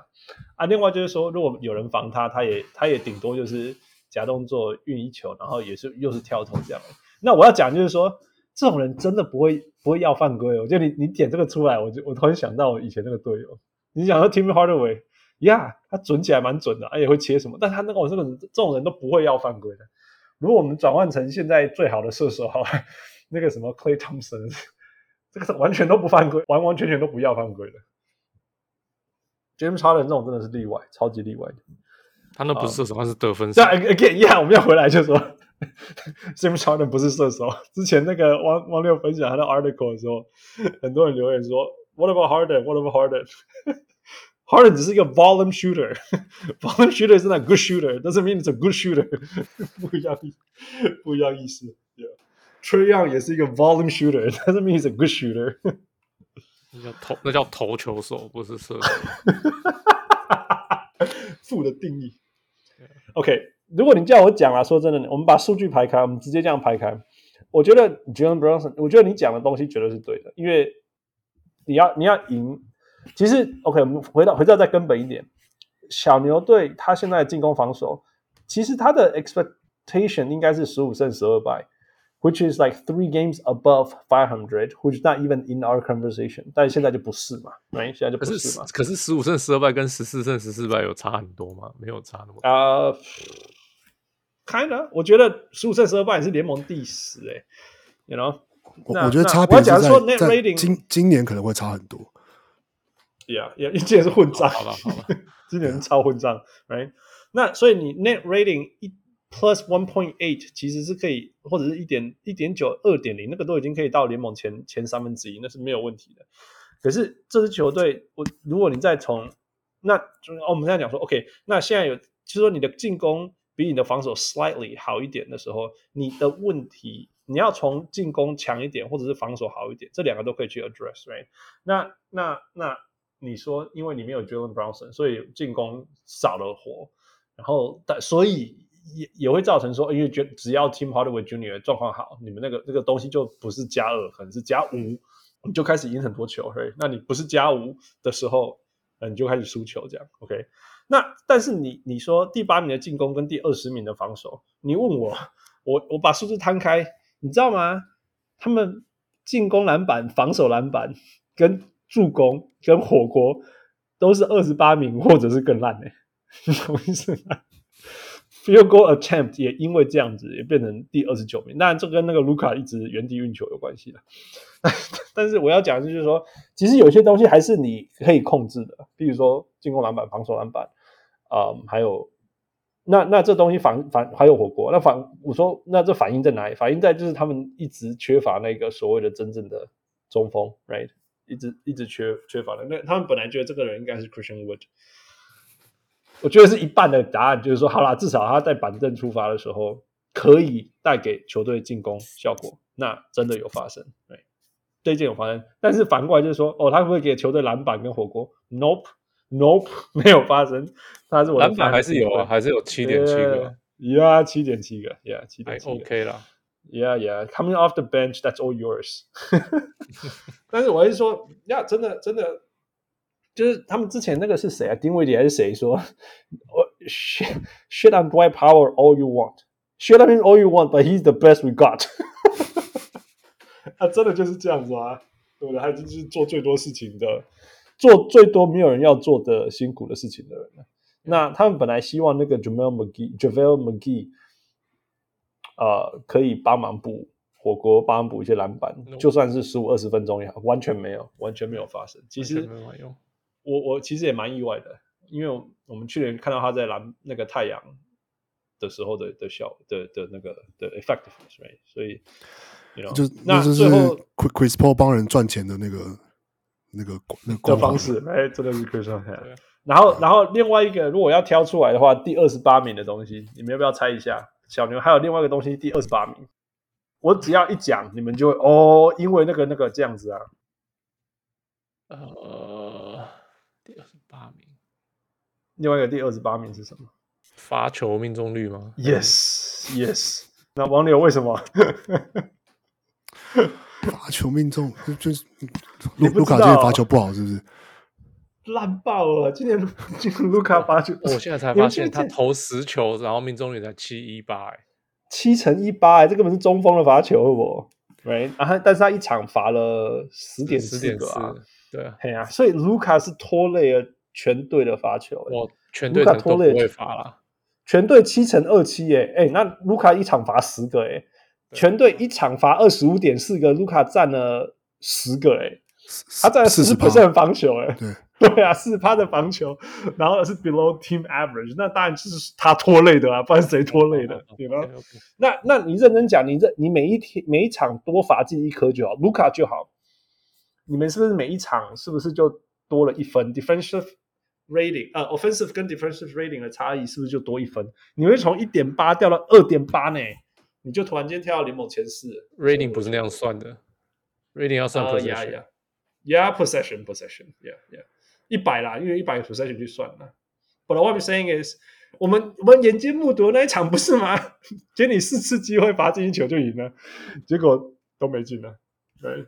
啊。另外就是说，如果有人防他，他也他也顶多就是假动作运一球，然后也是又是跳投这样。那我要讲就是说。这种人真的不会不会要犯规。我觉得你你点这个出来，我就我突然想到我以前那个队友。你想说 Tim Hardaway，呀，他准起来蛮准的，他也会切什么，但他那个我这个人这种人都不会要犯规的。如果我们转换成现在最好的射手，哈，那个什么 Clay Thompson，这个是完全都不犯规，完完全全都不要犯规的。James Harden 这种真的是例外，超级例外的。他那不是射手，他是得分手。对，again，呀，我们要回来就说。James Harden 不是射手。之前那个王王六分享他的 article 的时候，很多人留言说：“What about Harden？What about Harden？Harden 只是一个 volume shooter，volume shooter 是那 good shooter，doesn't mean it's a good shooter，不一样意不一样意思。Yeah，Trae Young 也是一个 volume shooter，doesn't mean he's a good shooter。那叫投，那叫投球手，不是射手。负的定义。OK。 如果你叫我讲啊，说真的，我们把数据排开，我们直接这样排开。我觉得 John Brunson，我觉得你讲的东西绝对是对的，因为你要你要赢。其实 OK，我们回到回到再根本一点，小牛队他现在进攻防守，其实他的 expectation 应该是十五胜十二败。Which is like three games above five hundred, which is not even in our conversation。但现在就不是嘛，right？现在就不是嘛。可是十五胜十二败跟十四胜十四败有差很多吗？没有差那么多。啊、uh,，kind of，我觉得十五胜十二败是联盟第十诶，you know？我我觉得差别是在在今今年可能会差很多。Yeah, yeah，今年是混账，好了好了，今年超混账，Right？那所以你 Net Rating 一 Plus one point eight 其实是可以，或者是一点一点九二点零，那个都已经可以到联盟前前三分之一，那是没有问题的。可是这支球队，我如果你再从那，哦，我们现在讲说，OK，那现在有就是说你的进攻比你的防守 slightly 好一点的时候，你的问题你要从进攻强一点，或者是防守好一点，这两个都可以去 address，right？那那那你说，因为你没有 Jalen Brownson，所以进攻少了活，然后但所以。也也会造成说，因为觉只要 Tim Hardaway Junior 状况好，你们那个那个东西就不是加二，可能是加五，你就开始赢很多球。嘿，那你不是加五的时候，你就开始输球这样。OK，那但是你你说第八名的进攻跟第二十名的防守，你问我，我我把数字摊开，你知道吗？他们进攻篮板、防守篮板跟助攻跟火锅都是二十八名或者是更烂的，什么意思啊又 go attempt 也因为这样子也变成第二十九名，那这跟那个卢卡一直原地运球有关系的。但是我要讲的就是说，其实有些东西还是你可以控制的，比如说进攻篮板、防守篮板，啊、还有那那这东西反反还有火锅，那反我说那这反映在哪里？反映在就是他们一直缺乏那个所谓的真正的中锋，right？一直一直缺缺乏的。那他们本来觉得这个人应该是 Christian Wood。我觉得是一半的答案，就是说，好啦，至少他在板凳出发的时候可以带给球队进攻效果，那真的有发生，对，这件有发生。但是反过来就是说，哦，他会不会给球队篮板跟火锅？Nope，Nope，没有发生。他是我篮板还是有啊，还是有七点七个，呀，七点七个，呀，七点七个，OK 啦，Yeah，Yeah，Coming off the bench，that's all yours。但是我还是说，呀，真的，真的。就是他们之前那个是谁啊？丁威迪还是谁说？我 shit shit on Dwight Powell all you want shit on him all you want but he's the best we got。他真的就是这样子啊，对不对？他就是做最多事情的，做最多没有人要做的辛苦的事情的人。那他们本来希望那个 Jamal McGee JaVale McGee 呃，可以帮忙补火锅，帮忙补一些篮板.就算是十五二十分钟也好，完全没有，完全没有发生。其实。我我其实也蛮意外的，因为我们去年看到他在蓝那个太阳的时候的的效的的那个的 effectiveness，right? 所以，you know, 就那最后 Chris Paul 帮人赚钱的那个那个那个方式，哎，真的是 Chris Paul。然后然后另外一个如果要挑出来的话，第二十八名的东西，你们要不要猜一下？小牛还有另外一个东西，第二十八名，我只要一讲，你们就会哦，因为那个那个这样子啊，呃。第二十八名，另外一个第二十八名是什么？罚球命中率吗？Yes，Yes。那王柳为什么？罚球命中就是卢卢卡今天罚球不好，是不是？烂爆了！今年今年 卢卡罚球，我现在才发现他投十球，然后命中率才七一八，哎，七乘一八，哎，这根本是中锋的罚球，我，right？然后但是他一场罚了十点四个啊。对啊，所以卢卡是拖累了全队的罚球。哦全队都不会罚了，全队七乘二七，哎哎，那卢卡一场罚十个，哎，全队一场罚二十五点四个，卢卡占了十个，哎，他占了四十 percent 防球，哎，对对啊，四十趴的防球，然后是 below team average，那当然就是他拖累的啊，不然谁拖累的？对吧？那那你认真讲，你认你每一天每一场多罚进一颗就好，卢卡就好。你们是不是每一场是不是就多了一分？Defensive rating 啊、uh,，offensive 跟 defensive rating 的差异是不是就多一分？你会从一点八掉到二点八呢？你就突然间跳到联盟前四。Rating 不是那样算的，rating 要算 possession。Yeah, possession, possession. Yeah, yeah. 一百啦，因为一百 possession 去算了。But what I'm saying is，我们我们眼睛目睹那一场不是吗？给你四次机会罚进一球就赢了，结果都没进了。对。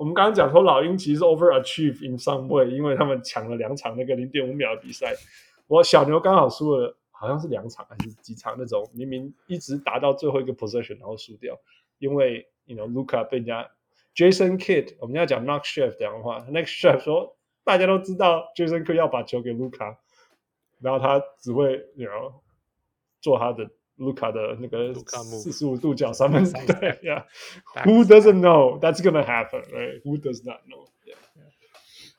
我们刚刚讲说老鹰其实 overachieve in some way，因为他们抢了两场那个零点五秒的比赛。我小牛刚好输了，好像是两场还是几场那种，明明一直打到最后一个 possession 然后输掉，因为 you know Luka 被人家 Jason Kidd，我们要讲 Knock Chef 讲的话，Knock Chef 说大家都知道 Jason Kidd 要把球给 Luka，然后他只会 you know 做他的。卢卡的那个四十五度角三分，对呀，Who doesn't know that's gonna happen? Right? Who does not know? Yeah.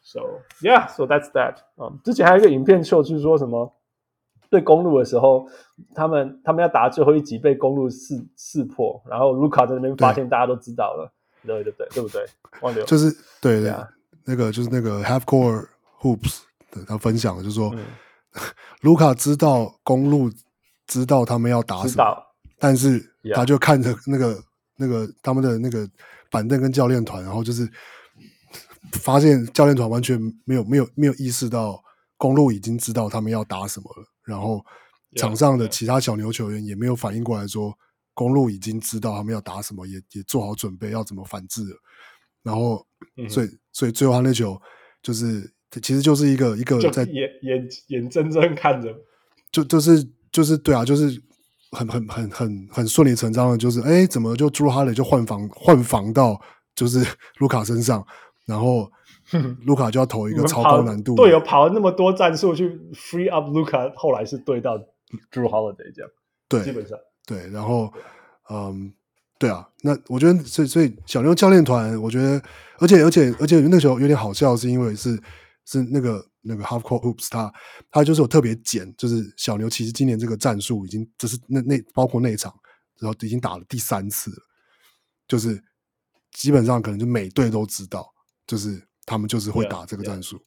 So yeah, so that's that. 嗯，之前还有一个影片秀，就是说什么对公路的时候，他们他们要打最后一集被公路刺刺破，然后卢卡在那边发现大家都知道了，对对对，对不对？忘掉 就是对对，那个就是那个 Half Court Hoops 的他分享的，就是说 卢卡知道公路知道他们要打什么，但是他就看着那个那个他们的那个板凳跟教练团，然后就是。发现教练团完全没有没有没有意识到公路已经知道他们要打什么了，然后场上的其他小牛球员也没有反应过来说公路已经知道他们要打什么，也也做好准备要怎么反制了。然后，所以所以最后他那球就是其实就是一个一个在眼眼眼睁睁看着，就就是就是对啊，就是很很很很很顺理成章的，就是哎，怎么就朱哈雷就换防换防到就是 卢卡身上。然后 卢卡就要投一个超高难度，队友跑了那么多战术去 free up 卢卡，后来是对到朱哈雷这样，对，基本上对。然后，嗯，对啊，那我觉得，所以所以小牛教练团，我觉得，而且而且而且那时候有点好笑，是因为是是那个那个 Half Court Hoops，他他就是有特别剪，就是小牛其实今年这个战术已经，这是那那包括那场，然后已经打了第三次了，就是基本上可能就每队都知道。就是他们就是会打这个战术.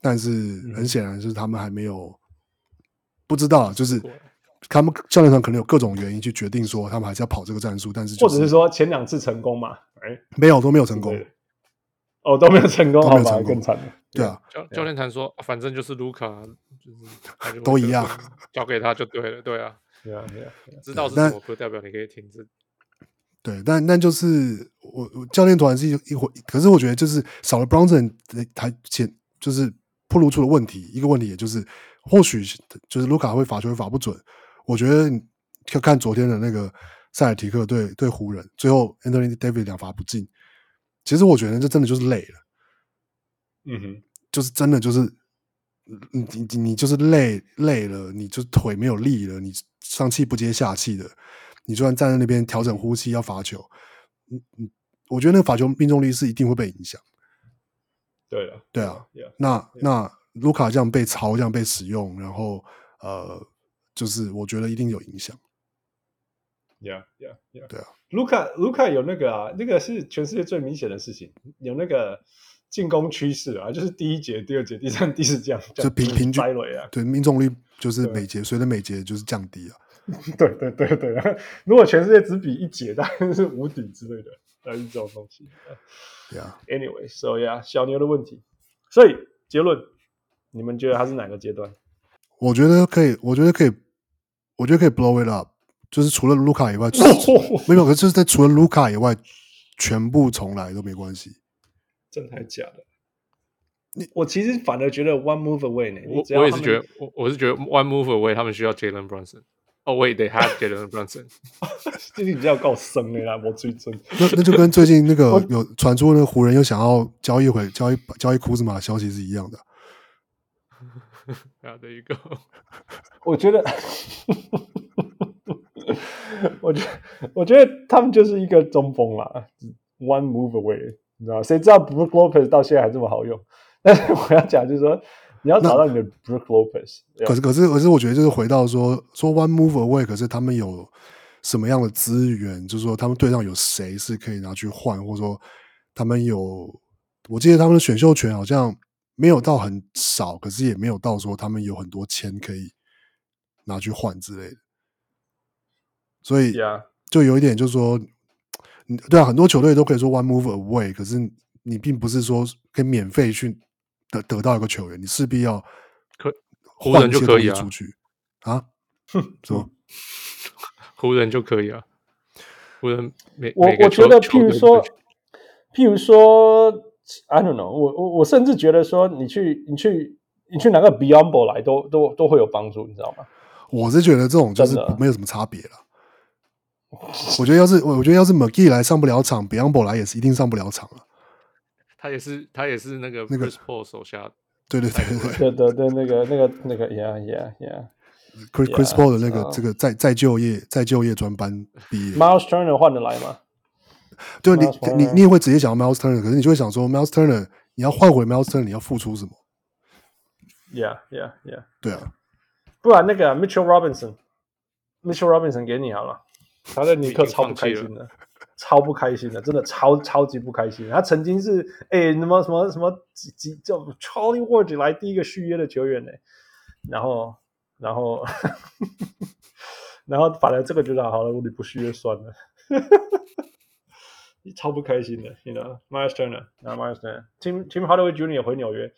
但是很显然就是他们还没有不知道，就是他们教练团可能有各种原因去决定说他们还是要跑这个战术，但是、就是、或者是说前两次成功嘛？哎，没有都没有成功，哦都没有成功，都没有成功，更惨。对啊，教教练团说反正就是卢卡，就是都一样，交给他就对了，对啊，对啊，知道是什么不代表你可以停止。对，但但就是我我教练团是一一回，可是我觉得就是少了 b r o n s o n 他前就是暴露出了问题，一个问题也就是或许就是卢卡会罚球会罚不准，我觉得要看昨天的那个塞尔提克对对湖人，最后 Anthony Davis 两罚不进，其实我觉得这真的就是累了，嗯哼，就是真的就是你你你就是累累了，你就腿没有力了，你上气不接下气的。你就算站在那边调整呼吸要罚球，嗯嗯，我觉得那个罚球命中率是一定会被影响。对了，对啊那.那卢卡这样被抄，这样被使用，然后呃，就是我觉得一定有影响。Yeah, yeah, yeah. 对啊，卢卡卢卡有那个啊，那个是全世界最明显的事情，有那个进攻趋势啊，就是第一节、第二节、第三、第四这样，就平平均啊，对命中率就是每节随着每节就是降低啊。对对对对，如果全世界只比一节，当然是无敌之类的，但是这种东西。Yeah，Anyway，so yeah，小牛的问题。所以结论，你们觉得他是哪个阶段？我觉得可以，我觉得可以，我觉得可以 blow it up，就是除了卢卡以外，没有，可是就是在除了卢卡以外，全部重来都没关系。真的还假的？你我其实反而觉得 one move away 呢。我我也是觉得，我我是觉得 one move away，他们需要 Jalen Brunson。哦、oh,，Wait, they have Jalen Brunson。最近比较够生的啦，我最真。那那就跟最近那个有传出那个湖人又想要交易回交易交易库兹马的消息是一样的。啊，there you go。我觉得，我觉得，我觉得他们就是一个中锋啦，one move away，你知道？谁知道 Brook Lopez 到现在还这么好用？但是我要讲就是说。你要找到你的 Brook Lopez，可是可是可是，我觉得就是回到说说 One Move Away，可是他们有什么样的资源？就是说他们队上有谁是可以拿去换，或者说他们有，我记得他们的选秀权好像没有到很少，可是也没有到说他们有很多钱可以拿去换之类的。所以就有一点就是说，对啊，很多球队都可以说 One Move Away，可是你并不是说可以免费去。得得到一个球员，你势必要可湖人就可以出去啊？哼，说湖人就可以啊？湖人每我我觉得，譬如说，譬如说，I don't know，我我我甚至觉得说，你去你去你去拿个 Biyombo 来，都都都会有帮助，你知道吗？我是觉得这种就是没有什么差别了。我觉得要是我觉得要是 McGee 来上不了场，Biyombo 来也是一定上不了场了。他也是，他也是那个 Chris Paul 手下，对对对对对对，那个那个那个，Yeah Yeah Yeah，Chris Chris Paul 的那个这个再再就业再就业专班毕业，Miles Turner 换得来吗？就你你你也会直接想到 Miles Turner，可是你就会想说 Miles Turner 你要换回 Miles Turner，你要付出什么？Yeah, yeah, yeah。对啊，不然那个 Mitchell Robinson，Mitchell Robinson 给你好了，他在尼克超不开心的，超不开心的，真的超超级不开心。他曾经是哎什么什么什么几几叫 Charlie Ward 来第一个续约的球员呢，然后然后然后反正这个就让好了，我你不续约算了。超不开心的，you know，Myles Turner，啊，Myles Turner，Tim Tim Hardaway Jr. 回纽约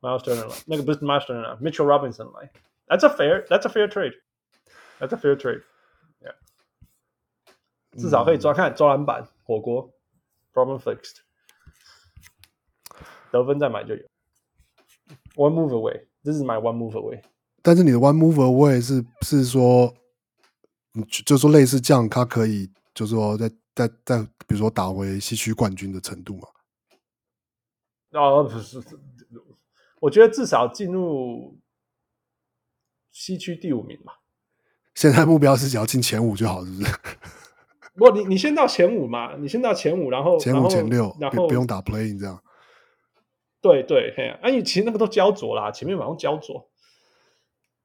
，Myles Turner 来，那个不是 Myles Turner，Mitchell Robinson 来，That's a fair，That's a fair trade，That's a fair trade，yeah，至少可以抓看抓篮板火锅，problem fixed，得分再买就有，one move away，this is my one move away，但是你的 one move away 是是说，就说类似这样，它可以就是说在。在在，比如说打回西区冠军的程度嘛？哦，不是，我觉得至少进入西区第五名吧。现在目标是只要进前五就好，是不是？不，你你先到前五嘛，你先到前五，然后前五前六，然后不用打 playing 这样。对对，嘿，啊，你其实那个都焦灼啦，前面马上焦灼。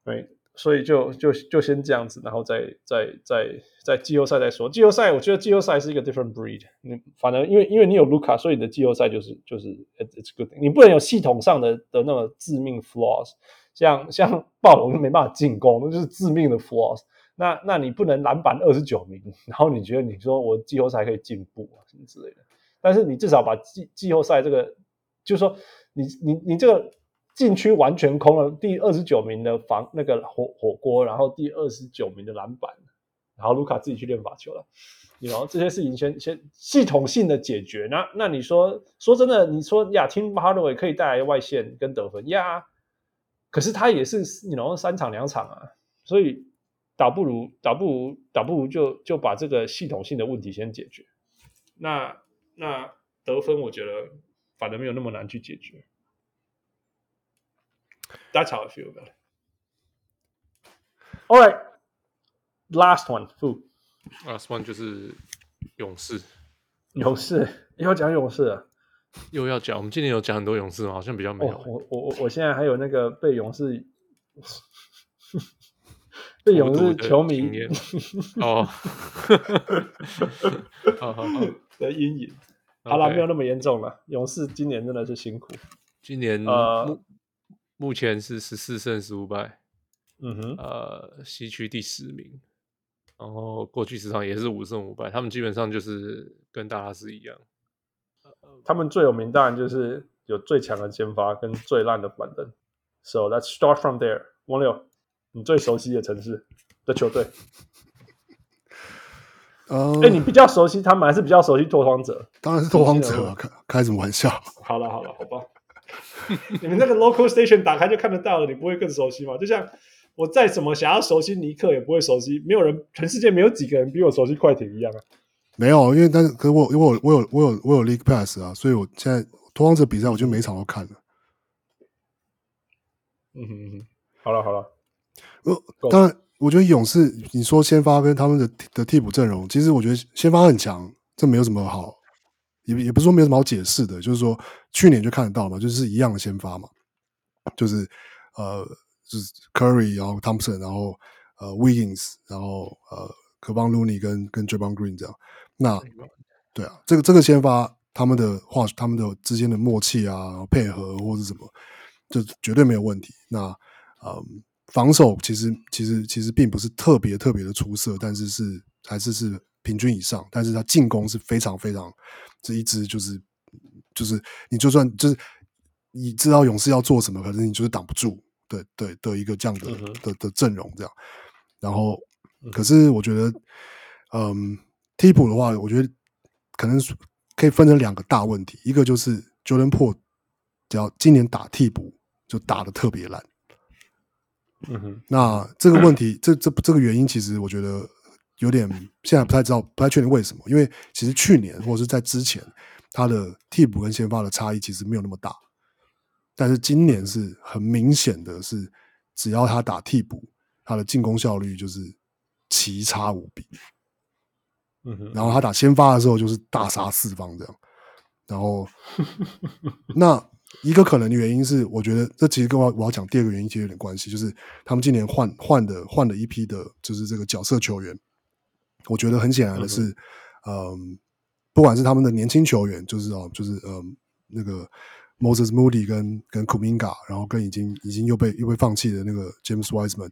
对。所以就就就先这样子，然后再再再在季后赛再说。季后赛，我觉得季后赛是一个 different breed。你反正因为因为你有卢卡，所以你的季后赛就是就是 it's good。你不能有系统上的的那个致命 flaws，像像 暴龙没办法进攻，那就是致命的 flaws。那那你不能篮板二十九名，然后你觉得你说我季后赛可以进步啊什么之类的？但是你至少把季季后赛这个，就是说你你你这个。禁区完全空了，第二十九名的防那个火火锅，然后第二十九名的篮板，然后卢卡自己去练罚球了，然后这些事情先先系统性的解决。那那你说说真的，你说呀，Tim Hardaway 可以带来外线跟得分呀，可是他也是你然后三场两场啊，所以倒不如倒不如倒不如就就把这个系统性的问题先解决。那那得分我觉得反而没有那么难去解决。That's how I feel about it. All right, last one. Who? Last one 就是勇士。勇士又要讲勇士了，又要讲。我们今年有讲很多勇士吗？好像比较没有。Oh, 我我我我现在还有那个被勇士被勇士球迷 哦，好好好的阴影。好了，没有那么严重了。勇士今年真的是辛苦。今年呃。目前是十四胜十五败，嗯哼，呃，西区第十名，然后过去十场也是五胜五败，他们基本上就是跟大家是一样。他们最有名当然就是有最强的先发跟最烂的板凳。So let's start from there。王六，你最熟悉的城市的球队？呃，哎，你比较熟悉他们还是比较熟悉拓荒者？当然是拓荒者，开 开什么玩笑？好了好了，好吧。你们那个 local station 打开就看得到了，你不会更熟悉吗？就像我再怎么想要熟悉尼克，也不会熟悉。没有人，全世界没有几个人比我熟悉快艇一样啊。没有，因为但是，可是我因为我我有我有我有 league pass 啊，所以我现在拓荒者比赛，我就每场都看了。嗯哼嗯哼，好了好了。呃，当然，我觉得勇士，你说先发跟他们的的替补阵容，其实我觉得先发很强，这没有什么好。也也不是说没有什么好解释的，就是说去年就看得到嘛，就是一样的先发嘛，就是呃，就是 Curry，然后 Thompson，然后呃 Wiggins，然后呃 Kevon Looney 跟跟 Draymond Green 这样。那对啊，这个这个先发他们的话，他们的之间的默契啊，配合或是什么，就绝对没有问题。那嗯，防守其实其实其实并不是特别特别的出色，但是是还是是。平均以上，但是他进攻是非常非常，这一支就是就是你就算就是你知道勇士要做什么，可是你就是挡不住对对的一个这样的、嗯、的的阵容这样。然后，可是我觉得，嗯，替补的话，我觉得可能可以分成两个大问题，一个就是 Jordan Poole 只要今年打替补就打得特别烂。嗯哼，那这个问题，这这这个原因，其实我觉得。有点现在不太知道，不太确定为什么。因为其实去年或者是在之前，他的替补跟先发的差异其实没有那么大。但是今年是很明显的是，只要他打替补，他的进攻效率就是奇差无比。嗯哼。然后他打先发的时候就是大杀四方这样。然后 那一个可能的原因是，我觉得这其实跟我我要讲第二个原因其实有点关系，就是他们今年换换的换了一批的，就是这个角色球员。我觉得很显然的是，嗯、呃，不管是他们的年轻球员，就是哦，就是呃，那个 Moses Moody 跟跟 Kuminga，然后跟已经已经又被又被放弃的那个 James Wiseman，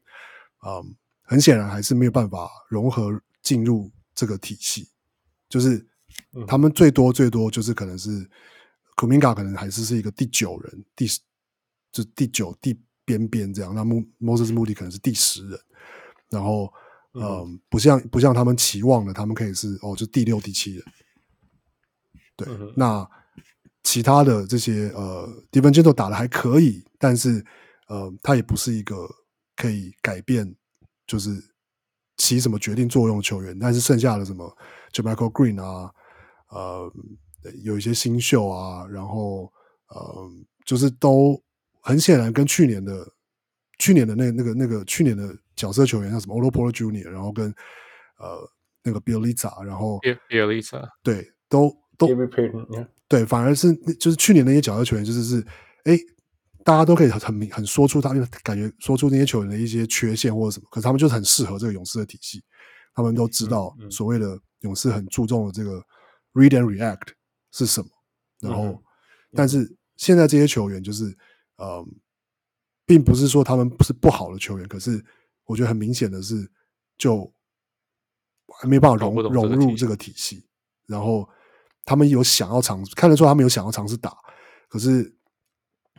嗯、呃，很显然还是没有办法融合进入这个体系。就是他们最多最多就是可能是 Kuminga 可能还是是一个第九人，第就第九第边边这样，那 Moses Moody 可能是第十人，然后。嗯、呃，不像不像他们期望的，他们可以是哦，就第六、第七人。对，嗯、那其他的这些呃，DiVincenzo 打的还可以，但是呃，他也不是一个可以改变，就是起什么决定作用的球员。但是剩下的什么 JaMychal Green 啊，呃，有一些新秀啊，然后呃，就是都很显然跟去年的去年的那那个那个去年的。角色球员像什么 Otto Porter Jr.，然后跟呃那个 Bjelica，然后 Bjelica 对，都都对，反而是就是去年那些角色球员，就是是哎，大家都可以很很很说出他们感觉说出那些球员的一些缺陷或者什么，可是他们就是很适合这个勇士的体系，他们都知道所谓的勇士很注重的这个 read and react 是什么，然后、嗯、但是现在这些球员就是呃，并不是说他们不是不好的球员，可是。我觉得很明显的是，就还没办法融融入这个体系。然后他们有想要尝试，看得出他们有想要尝试打。可是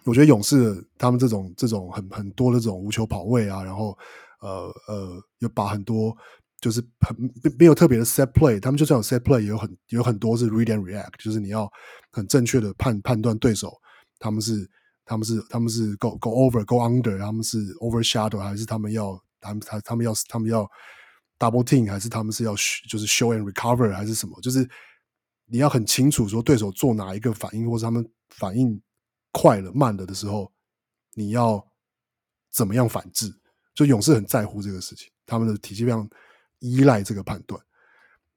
我觉得勇士他们这种这种很很多的这种无球跑位啊，然后呃呃，有把很多就是很没有特别的 set play，他们就算有 set play，也有很有很多是 read and react，就是你要很正确的判判断对手他们是他们是他们是 go go over go under，他们是 overshadow 还是他们要。他们他他们要他们要 double team 还是他们是要就是 show and recover 还是什么？就是你要很清楚说对手做哪一个反应，或者他们反应快了慢了的时候，你要怎么样反制？就勇士很在乎这个事情，他们的体系非常依赖这个判断。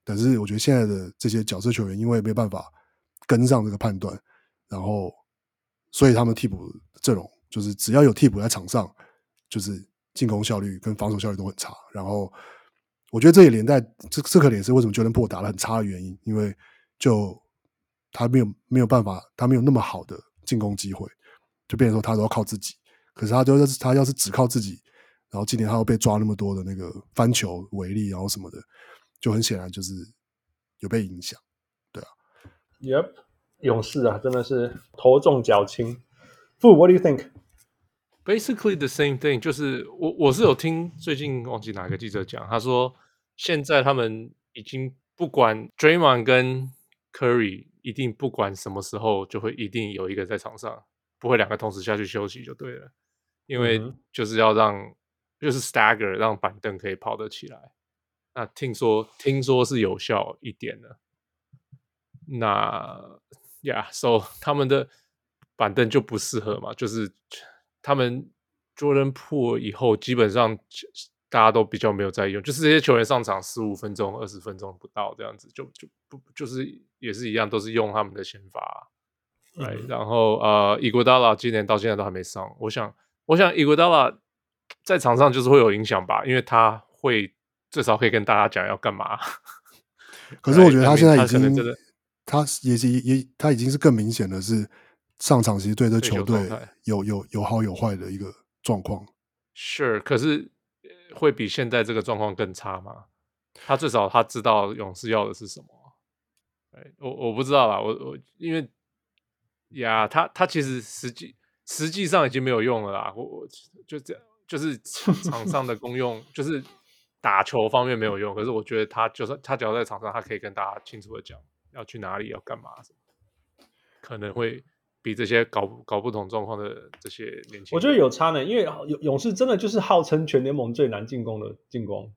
但是我觉得现在的这些角色球员因为没有办法跟上这个判断，然后所以他们替补阵容就是只要有替补在场上，就是。进攻效率跟防守效率都很差，然后我觉得这也连带这这可能也是为什么 Jordan Poole 打得很差的原因，因为就他没有没有办法，他没有那么好的进攻机会，就变成说他都要靠自己。可是他就是他要是只靠自己，然后今年他又被抓那么多的那个翻球违例，然后什么的，就很显然就是有被影响。对啊，Yep，勇士啊，真的是头重脚轻。Fu，What do you think？Basically the same thing，就是我我是有听最近忘记哪个记者讲，他说现在他们已经不管 Draymond 跟 Curry 一定不管什么时候就会一定有一个在场上，不会两个同时下去休息就对了，因为就是要让就是 stagger 让板凳可以跑得起来。那听说听说是有效一点的，那 Yeah，so 他们的板凳就不适合嘛，就是。他们 Jordan Poole 以后基本上大家都比较没有在用，就是这些球员上场十五分钟、二十分钟不到这样子，就就不就是也是一样，都是用他们的先发。嗯、right? 然后呃，Iguodala 今年到现在都还没上，我想我想 Iguodala 在场上就是会有影响吧，因为他会至少可以跟大家讲要干嘛。可是我觉得他现在已经，他也是也他已经是更明显的是。上场其实对这球队有有有好有坏的一个状况。是，可是会比现在这个状况更差吗？他至少他知道勇士要的是什么。我我不知道啦，我我因为呀，他他其实实际实际上已经没有用了啦。我我就这样，就是 场上的功用，就是打球方面没有用。可是我觉得他就算他只要在场上，他可以跟大家清楚的讲要去哪里，要干嘛什么，可能会。比这些搞搞不同状况的这些年轻人，我觉得有差呢，因为勇勇士真的就是号称全联盟最难进攻的进攻，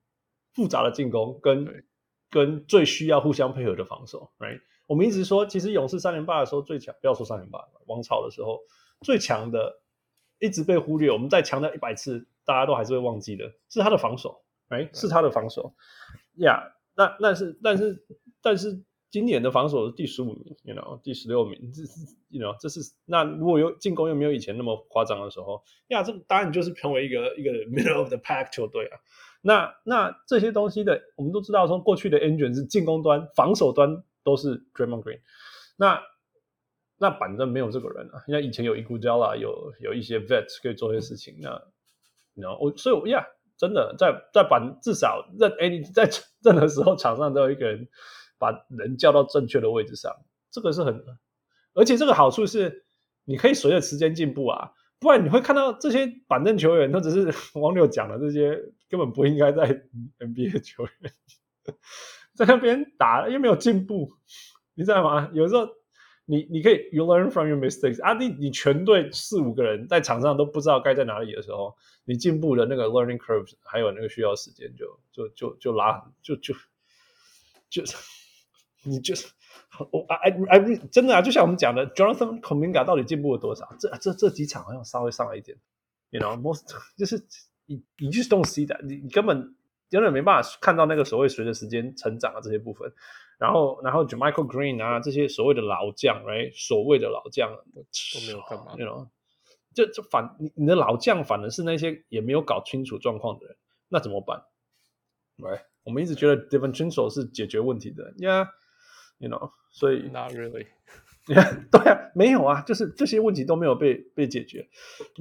复杂的进攻跟跟最需要互相配合的防守。Right？我们一直说，其实勇士三连霸的时候最强，不要说三连霸，王朝的时候最强的，一直被忽略。我们再强调一百次，大家都还是会忘记的，是他的防守。哎，是他的防守。呀，那那是但是但是。今年的防守是第十五名，you know，第十六名，这是，you know，这是那如果有进攻又没有以前那么夸张的时候，呀，这个当然就是成为一个一个 middle of the pack 球队啊。那那这些东西的，我们都知道从过去的 engine 是进攻端、防守端都是 Draymond Green，那那板凳没有这个人啊，因为以前有 Iguodala，有有一些 vets 可以做些事情，那然后我所以我呀。真的在在板至少在哎你在任何时候场上都有一个人把人叫到正确的位置上，这个是很，而且这个好处是你可以随着时间进步啊，不然你会看到这些板凳球员，他只是 网友讲的这些根本不应该在 NBA 球员 在那边打，又没有进步，你知道吗？有时候。你你可以 you learn from your mistakes 啊，你你全队四五个人在场上都不知道该在哪里的时候，你进步的那个 learning curves，还有那个需要时间就就就就拉就就就是你就是我 I I 真的啊，就像我们讲的 Jonathan kominga 到底进步了多少？这这这几场好像稍微上来一点，you know most 就是你你 just don't see that 你你根本根本没办法看到那个所谓随着时间成长的这些部分。然后，然后 Jamichael Green 啊，这些所谓的老将，right？所谓的老将都没有干嘛，you know？就就反你你的老将反而是那些也没有搞清楚状况的人，那怎么办？right？我们一直觉得 DiVincenzo 是解决问题的，yeah，you know？所以 Not really，对啊，没有啊，就是这些问题都没有被被解决，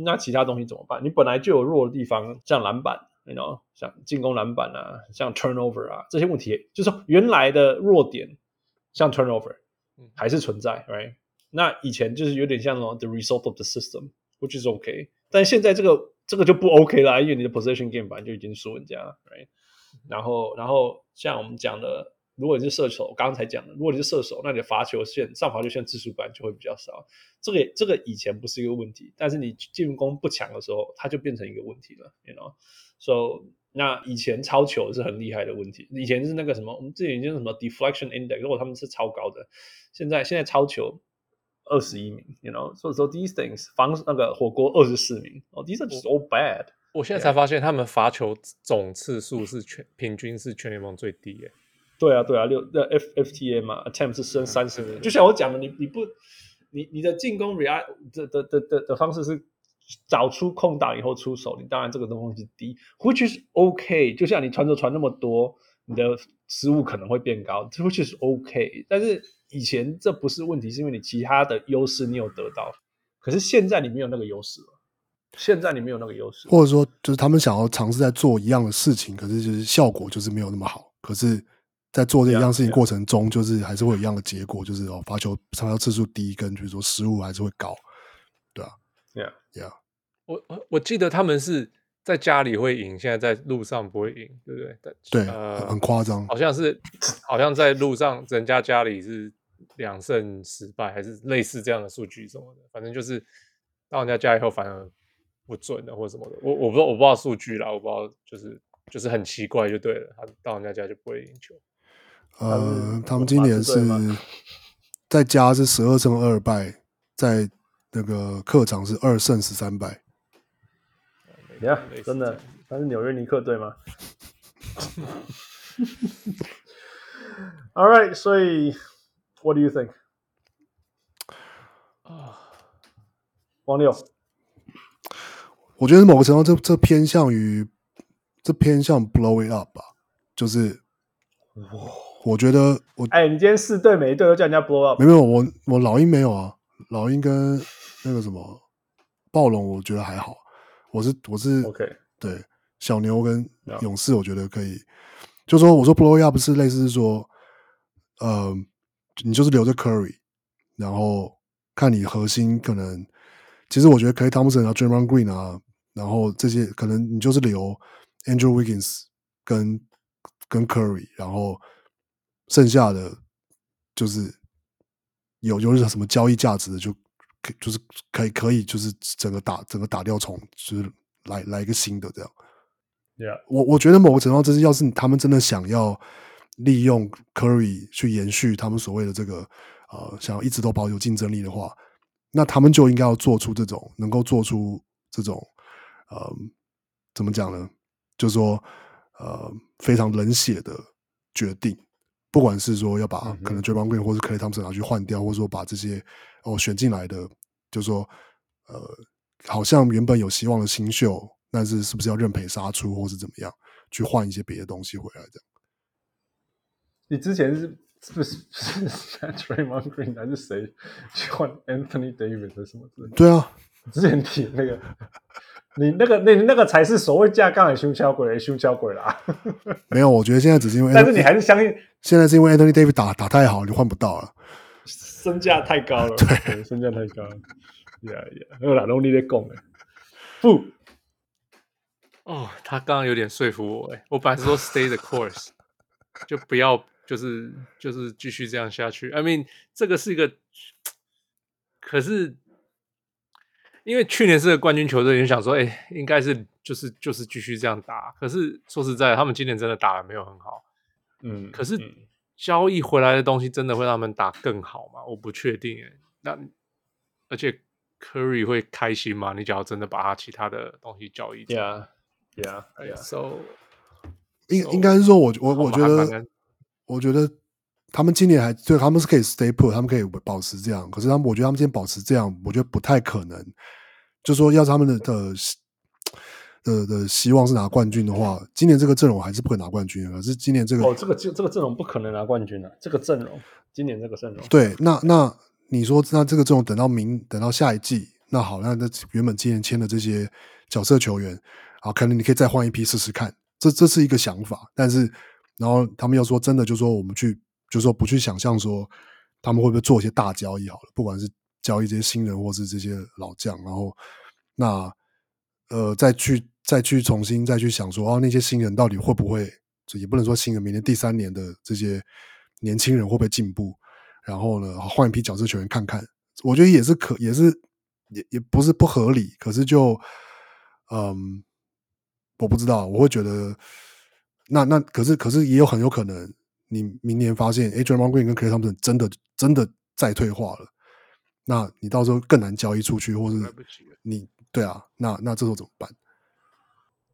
那其他东西怎么办？你本来就有弱的地方，像篮板。You know, 像进攻篮板啊，像 turnover 啊，这些问题，就是说原来的弱点，像 turnover，还是存在，right？那以前就是有点像 the result of the system，which is okay。但现在这个这个就不 OK 了，因为你的 possession game 本来就已经输人家了，right？然后然后像我们讲的，如果你是射手，刚刚才讲的，如果你是射手，那你的罚球线上罚球线次数本来就会比较少。这个这个以前不是一个问题，但是你进攻不强的时候，它就变成一个问题了，you know？So，那以前超球是很厉害的问题。以前是那个什么，我们之前叫什么 deflection index，如果他们是超高的。现在现在超球二十一名，you know，所以说 these things 防那个火锅二十四名，哦，these are so bad。我现在才发现他们罚球总次数是全平均是全联盟最低耶。对啊，对啊，六那 F F T A 嘛，attempt 是升三十名。就像我讲的，你你不你你的进攻 react 的的的的的方式是。找出空档以后出手，你当然这个东西是低，which is OK。就像你传球传那么多，你的失误可能会变高，which is OK。但是以前这不是问题，是因为你其他的优势你有得到，可是现在你没有那个优势了。现在你没有那个优势，或者说就是他们想要尝试在做一样的事情，可是就是效果就是没有那么好。可是，在做这一样事情过程中，就是还是会有一样的结果，就是哦，罚球传球次数低，跟比如说失误还是会高，对啊。Yeah, yeah. 我我我记得他们是在家里会赢，现在在路上不会赢，对不对？对，呃，很夸张，好像是，好像在路上人家家里是两胜十败，还是类似这样的数据什么的，反正就是到人家家以后反而不准的或什么的。我我不知道我不知道数据啦，我不知道，就是就是很奇怪就对了，他到人家家就不会赢球。呃，他们今年是 在家是十二胜二败，在。那个客场是二胜十三败，呀，真的，他是纽约尼克队吗？All right，所以，What do you think？啊，王六，我觉得某个程度这这偏向于这偏向 blow it up 吧，就是，我觉得我哎，你今天四队每一队都叫人家 blow up，没有，我我老鹰没有啊，老鹰跟。那个什么暴龙，我觉得还好。我是我是 OK，对小牛跟勇士，我觉得可以。就说我说 blow up 不是类似是说，呃，你就是留着 Curry，然后看你核心可能，其实我觉得 Klay Thompson 啊，Draymond Green 啊，然后这些可能你就是留 Andrew Wiggins 跟跟 Curry，然后剩下的就是有有什么交易价值的就。就是可以可以就是整个打整个打掉重，就是来来一个新的这样。Yeah. 我我觉得某个程度上，这是要是他们真的想要利用 Curry 去延续他们所谓的这个呃，想要一直都保有竞争力的话，那他们就应该要做出这种能够做出这种呃，怎么讲呢？就是说呃，非常冷血的决定，不管是说要把可能 Draymond Green 或是 Klay Thompson 拿去换掉，或者说把这些哦选进来的，就是说呃，好像原本有希望的新秀，但是是不是要认赔杀出，或是怎么样去换一些别的东西回来？这样。你之前是是不是是 Draymond Green 还是谁去换 Anthony Davis 什么之类的？对啊，之前提那个，你那个那那个才是所谓架杠的胸敲鬼，胸敲鬼啦。没有，我觉得现在只是因为，但是你还是相信现在是因为 Anthony Davis 打打太好，你换不到了。身价太高了，对，身价太高了。呀呀，有啦，拢你在讲诶，不，哦，他刚刚有点说服我诶，我本来是说 stay the course，就不要。就是就是继续这样下去。I mean，这个是一个，可是因为去年是个冠军球队，你想说，哎、欸，应该是就是就是继续这样打。可是说实在，他们今年真的打的没有很好。嗯，可是交易回来的东西真的会让他们打更好吗？我不确定。哎，那而且 Curry 会开心吗？你只要真的把他其他的东西交易掉，Yeah，Yeah，Yeah，So 应应该是说我，我我我觉得。我觉得他们今年还对他们是可以 stay put，他们可以保持这样。可是他们，我觉得他们今天保持这样，我觉得不太可能。就说要是他们的的的的希望是拿冠军的话，今年这个阵容还是不可能拿冠军。可是今年这个哦，这个这这个阵容不可能拿冠军啊！这个阵容，今年这个阵容，对，那那你说，那这个阵容等到明等到下一季，那好，那那原本今年签的这些角色球员啊，可能你可以再换一批试试看。这这是一个想法，但是。然后他们又说，真的，就说我们去，就是说不去想象说他们会不会做一些大交易好了，不管是交易这些新人，或是这些老将，然后那呃再去再去重新再去想说，哦，那些新人到底会不会，也不能说新人，明年第三年的这些年轻人会不会进步？然后呢，换一批角色球员看看，我觉得也是可，也是也也不是不合理，可是就嗯，我不知道，我会觉得。那那可是可是也有很有可能，你明年发现，哎，Draymond Green 跟 Clay Thompson 真的真的再退化了，那你到时候更难交易出去，或是你对啊，那那这时候怎么办？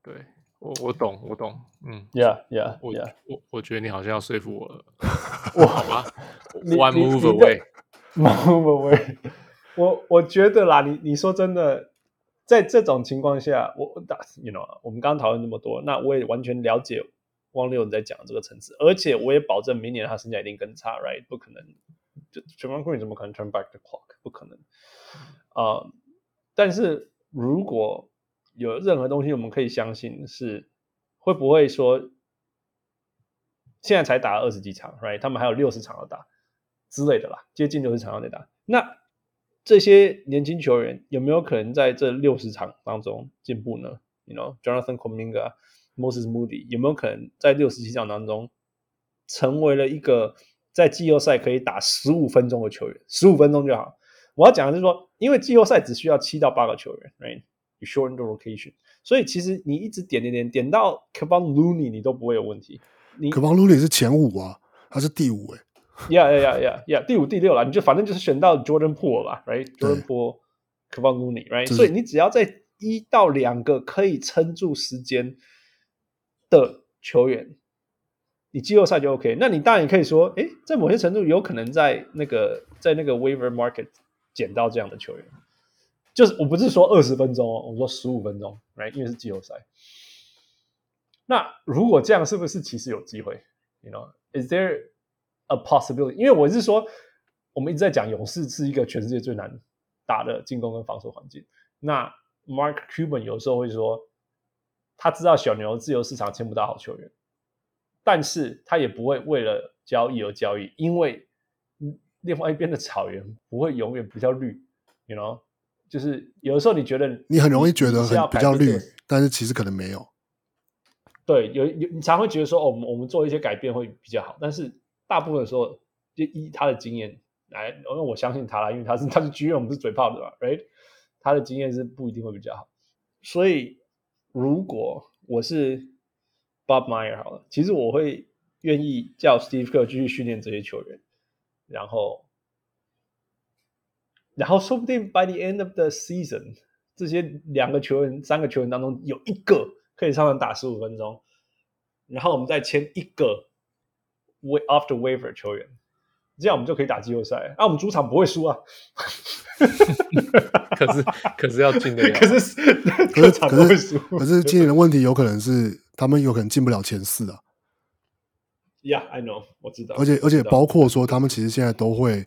对我我懂我懂，嗯，Yeah Yeah 我 Yeah，我我觉得你好像要说服我了，我好吧，One move away，move away，我我觉得啦，你你说真的，在这种情况下，我打，you know，我们刚刚讨论那么多，那我也完全了解。汪六你在讲这个层次，而且我也保证明年他身价一定更差，right？不可能，就 Draymond Green 怎么可能 turn back the clock？不可能啊但是如果有任何东西我们可以相信是会不会说，现在才打了二十几场，right？他们还有六十场要打之类的啦，接近六十场要得打。那这些年轻球员有没有可能在这六十场当中进步呢？You know，Jonathan Kuminga。Moses Moody 有没有可能在六十七场当中成为了一个在季后赛可以打十五分钟的球员？十五分钟就好。我要讲的是说，因为季后赛只需要七到八个球员，right？You shorten the rotation，所以其实你一直点点点点到 Kevon Looney，你都不会有问题。你 Kevon Looney 是前五啊，他是第五哎。Yeah yeah yeah yeah yeah，第五第六了，你就反正就是选到 Jordan Poole 吧，right？Jordan Poole，Kevon Looney，right？所以你只要在一到两个可以撑住时间。的球员，你季后赛就 OK。那你当然也可以说，诶，在某些程度有可能在那个在那个 waiver market 捡到这样的球员。就是我不是说二十分钟哦，我说十五分钟，right？因为是季后赛。那如果这样，是不是其实有机会？You know，is there a possibility？因为我是说，我们一直在讲勇士是一个全世界最难打的进攻跟防守环境。那 Mark Cuban 有时候会说。他知道小牛自由市场签不到好球员，但是他也不会为了交易而交易，因为另外一边的草原不会永远比较绿，you know，就是有的时候你觉得你，你很容易觉得很比较绿，但是其实可能没有。对，有有你常会觉得说，哦，我们我们做一些改变会比较好，但是大部分的时候，就依他的经验来，因为我相信他啦，因为他是他是 GM，我们是嘴炮的吧，right？他的经验是不一定会比较好，所以。如果我是 Bob Meyer 好了，其实我会愿意叫 Steve Kerr 继续训练这些球员，然后，然后说不定 by the end of the season，这些两个球员、三个球员当中有一个可以上场打十五分钟，然后我们再签一个 off the waiver 球员，这样我们就可以打季后赛。啊，我们主场不会输啊。可是 可是要进得了，可是可是可是。可是今年的问题有可能是他们有可能进不了前四啊。Yeah, I know，我知道。而且而且包括说他们其实现在都会，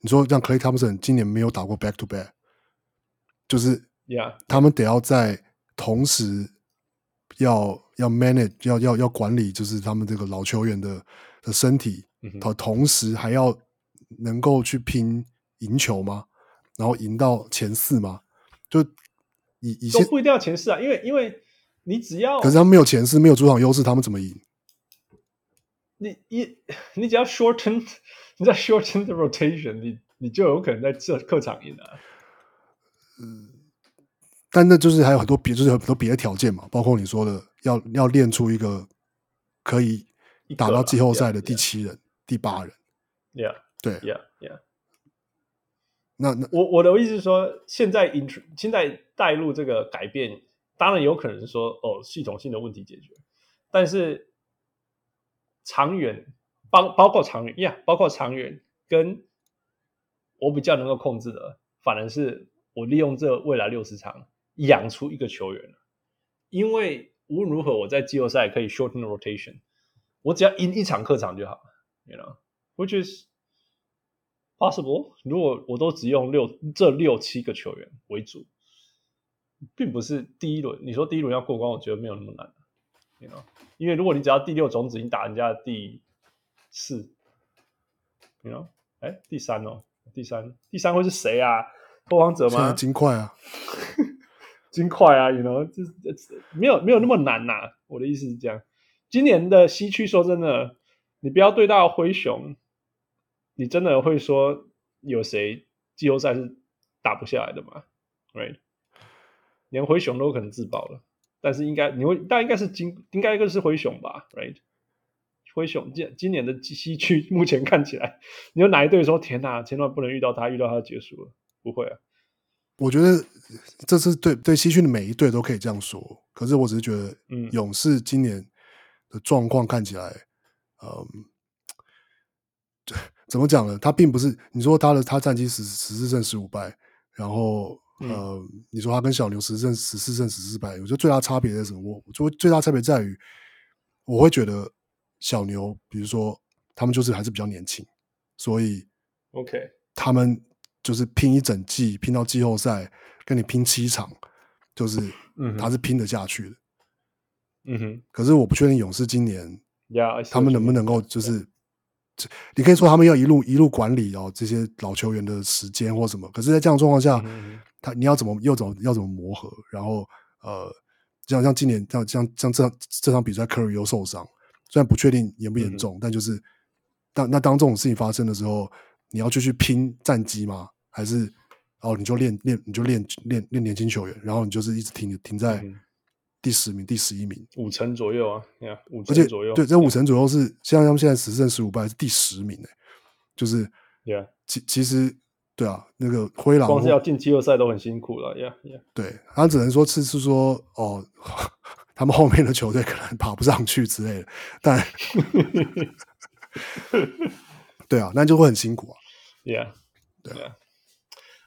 你说像 Clay Thompson 今年没有打过 back to back，就是，Yeah，他们得要在同时要要 manage 要要要管理，就是他们这个老球员的的身体，同、嗯、同时还要能够去拼赢球吗？然后赢到前四吗？就以以前都不一定要前四啊，因为因为你只要，可是他们没有前四，没有主场优势，他们怎么赢？你一你只要 shorten，你只要 shorten the rotation，你你就有可能在这客场赢啊。嗯，但那就是还有很多别，就是很多别的条件嘛，包括你说的要要练出一个可以打到季后赛的第七人、第八人。Yeah，对，Yeah，Yeah。那那我我的意思是说，现在 int 现在带入这个改变，当然有可能是说哦，系统性的问题解决，但是。长远包包括长远呀包括长远跟我比较能够控制的，反而是我利用这未来六十场养出一个球员，因为无论如何我在季后赛可以 shorten the rotation，我只要赢一场客场就好了，you know，which is possible。如果我都只用六这六七个球员为主，并不是第一轮，你说第一轮要过关，我觉得没有那么难。You know? 因为如果你只要第六种子，你打人家的第四，you know，哎，第三哦，第三，第三会是谁啊？拓荒者吗？金块啊，金块啊，you know，这没有没有那么难呐、啊。我的意思是这样，今年的西区，说真的，你不要对到灰熊，你真的会说有谁季后赛是打不下来的吗？Right，连灰熊都可能自爆了。但是应该你会，大概应该是今应该一个是灰熊吧，right？灰熊今今年的西区目前看起来，你有哪一队说天哪，千万不能遇到他，遇到他就结束了？不会啊。我觉得这次对对西区的每一队都可以这样说。可是我只是觉得，嗯，勇士今年的状况看起来，嗯，怎么讲呢？他并不是你说他的他战绩十十四胜十五败，然后。呃，你说他跟小牛十胜十四胜十四败，我觉得最大差别是什么？我我最大差别在于，我会觉得小牛，比如说他们就是还是比较年轻，所以 OK，他们就是拼一整季，拼到季后赛，跟你拼七场，就是 他是拼得下去的。嗯哼，可是我不确定勇士今年，Yeah，他们能不能够就是。你可以说他们要一路一路管理哦，这些老球员的时间或什么。可是，在这样状况下，嗯、他你要怎么又怎么要怎么磨合？然后呃，像像今年像像像这这场比赛，Curry 又受伤，虽然不确定严不严重，嗯、但就是当那当这种事情发生的时候，你要继续拼战绩吗？还是哦你就练练你就练练练年轻球员，然后你就是一直停停在。嗯第十名，第十一名，五成左右啊，呀，五成左右。对，这五成左右是像他们现在十胜十五败是第十名诶，就是，Yeah，其其实对啊，那个灰狼光是要进季后赛都很辛苦了，Yeah Yeah。对，他只能说次次说哦，他们后面的球队可能爬不上去之类的，但，对啊，那就会很辛苦啊，Yeah，对啊。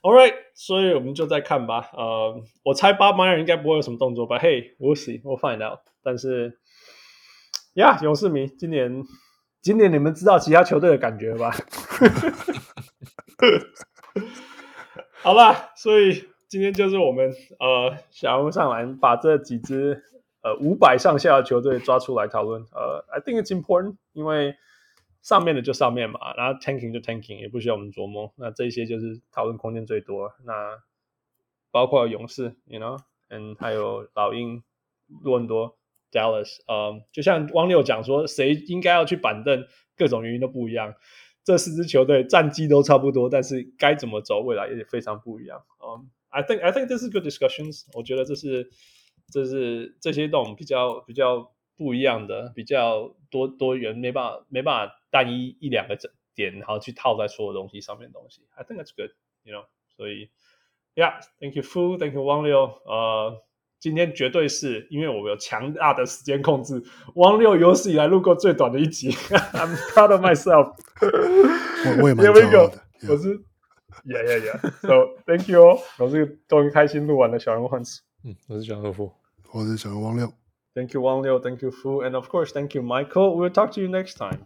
All right，所以我们就再看吧。呃，我猜巴马尔应该不会有什么动作吧？Hey，we'll see，we'll find out。但是，呀，勇士迷，今年，今年你们知道其他球队的感觉吧？好吧，所以今天就是我们呃，小人物上篮把这几支呃五百上下的球队抓出来讨论。呃，I think it's important，因为。上面的就上面嘛，然后 tanking 就 tanking，也不需要我们琢磨。那这些就是讨论空间最多。那包括勇士，you know，嗯，还有老鹰、多伦多、Dallas，嗯，就像汪六讲说，谁应该要去板凳，各种原因都不一样。这四支球队战绩都差不多，但是该怎么走，未来也非常不一样。嗯，I think I think this is good discussions。我觉得这是这是这些种比较比较不一样的，比较多多元，没办法没办法。单一一两个点，然后去套在所有东西上面的东西，I think that's good，you know。所以，Yeah，thank you Fu，thank you Wang Liu.，呃，今天绝对是因为我们有强大的时间控制。汪六有史以来录过最短的一集，I'm proud of myself 我我也蛮骄傲的。Here we go. 我是，Yeah Yeah Yeah. So thank you. 我是终于开心录完了小人物 Hans。嗯，我是小人物。我是小人汪六。Thank you, Wang Liu. Thank you, Fu. And of course, thank you, Michael. We'll talk to you next time.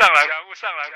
上来人物上来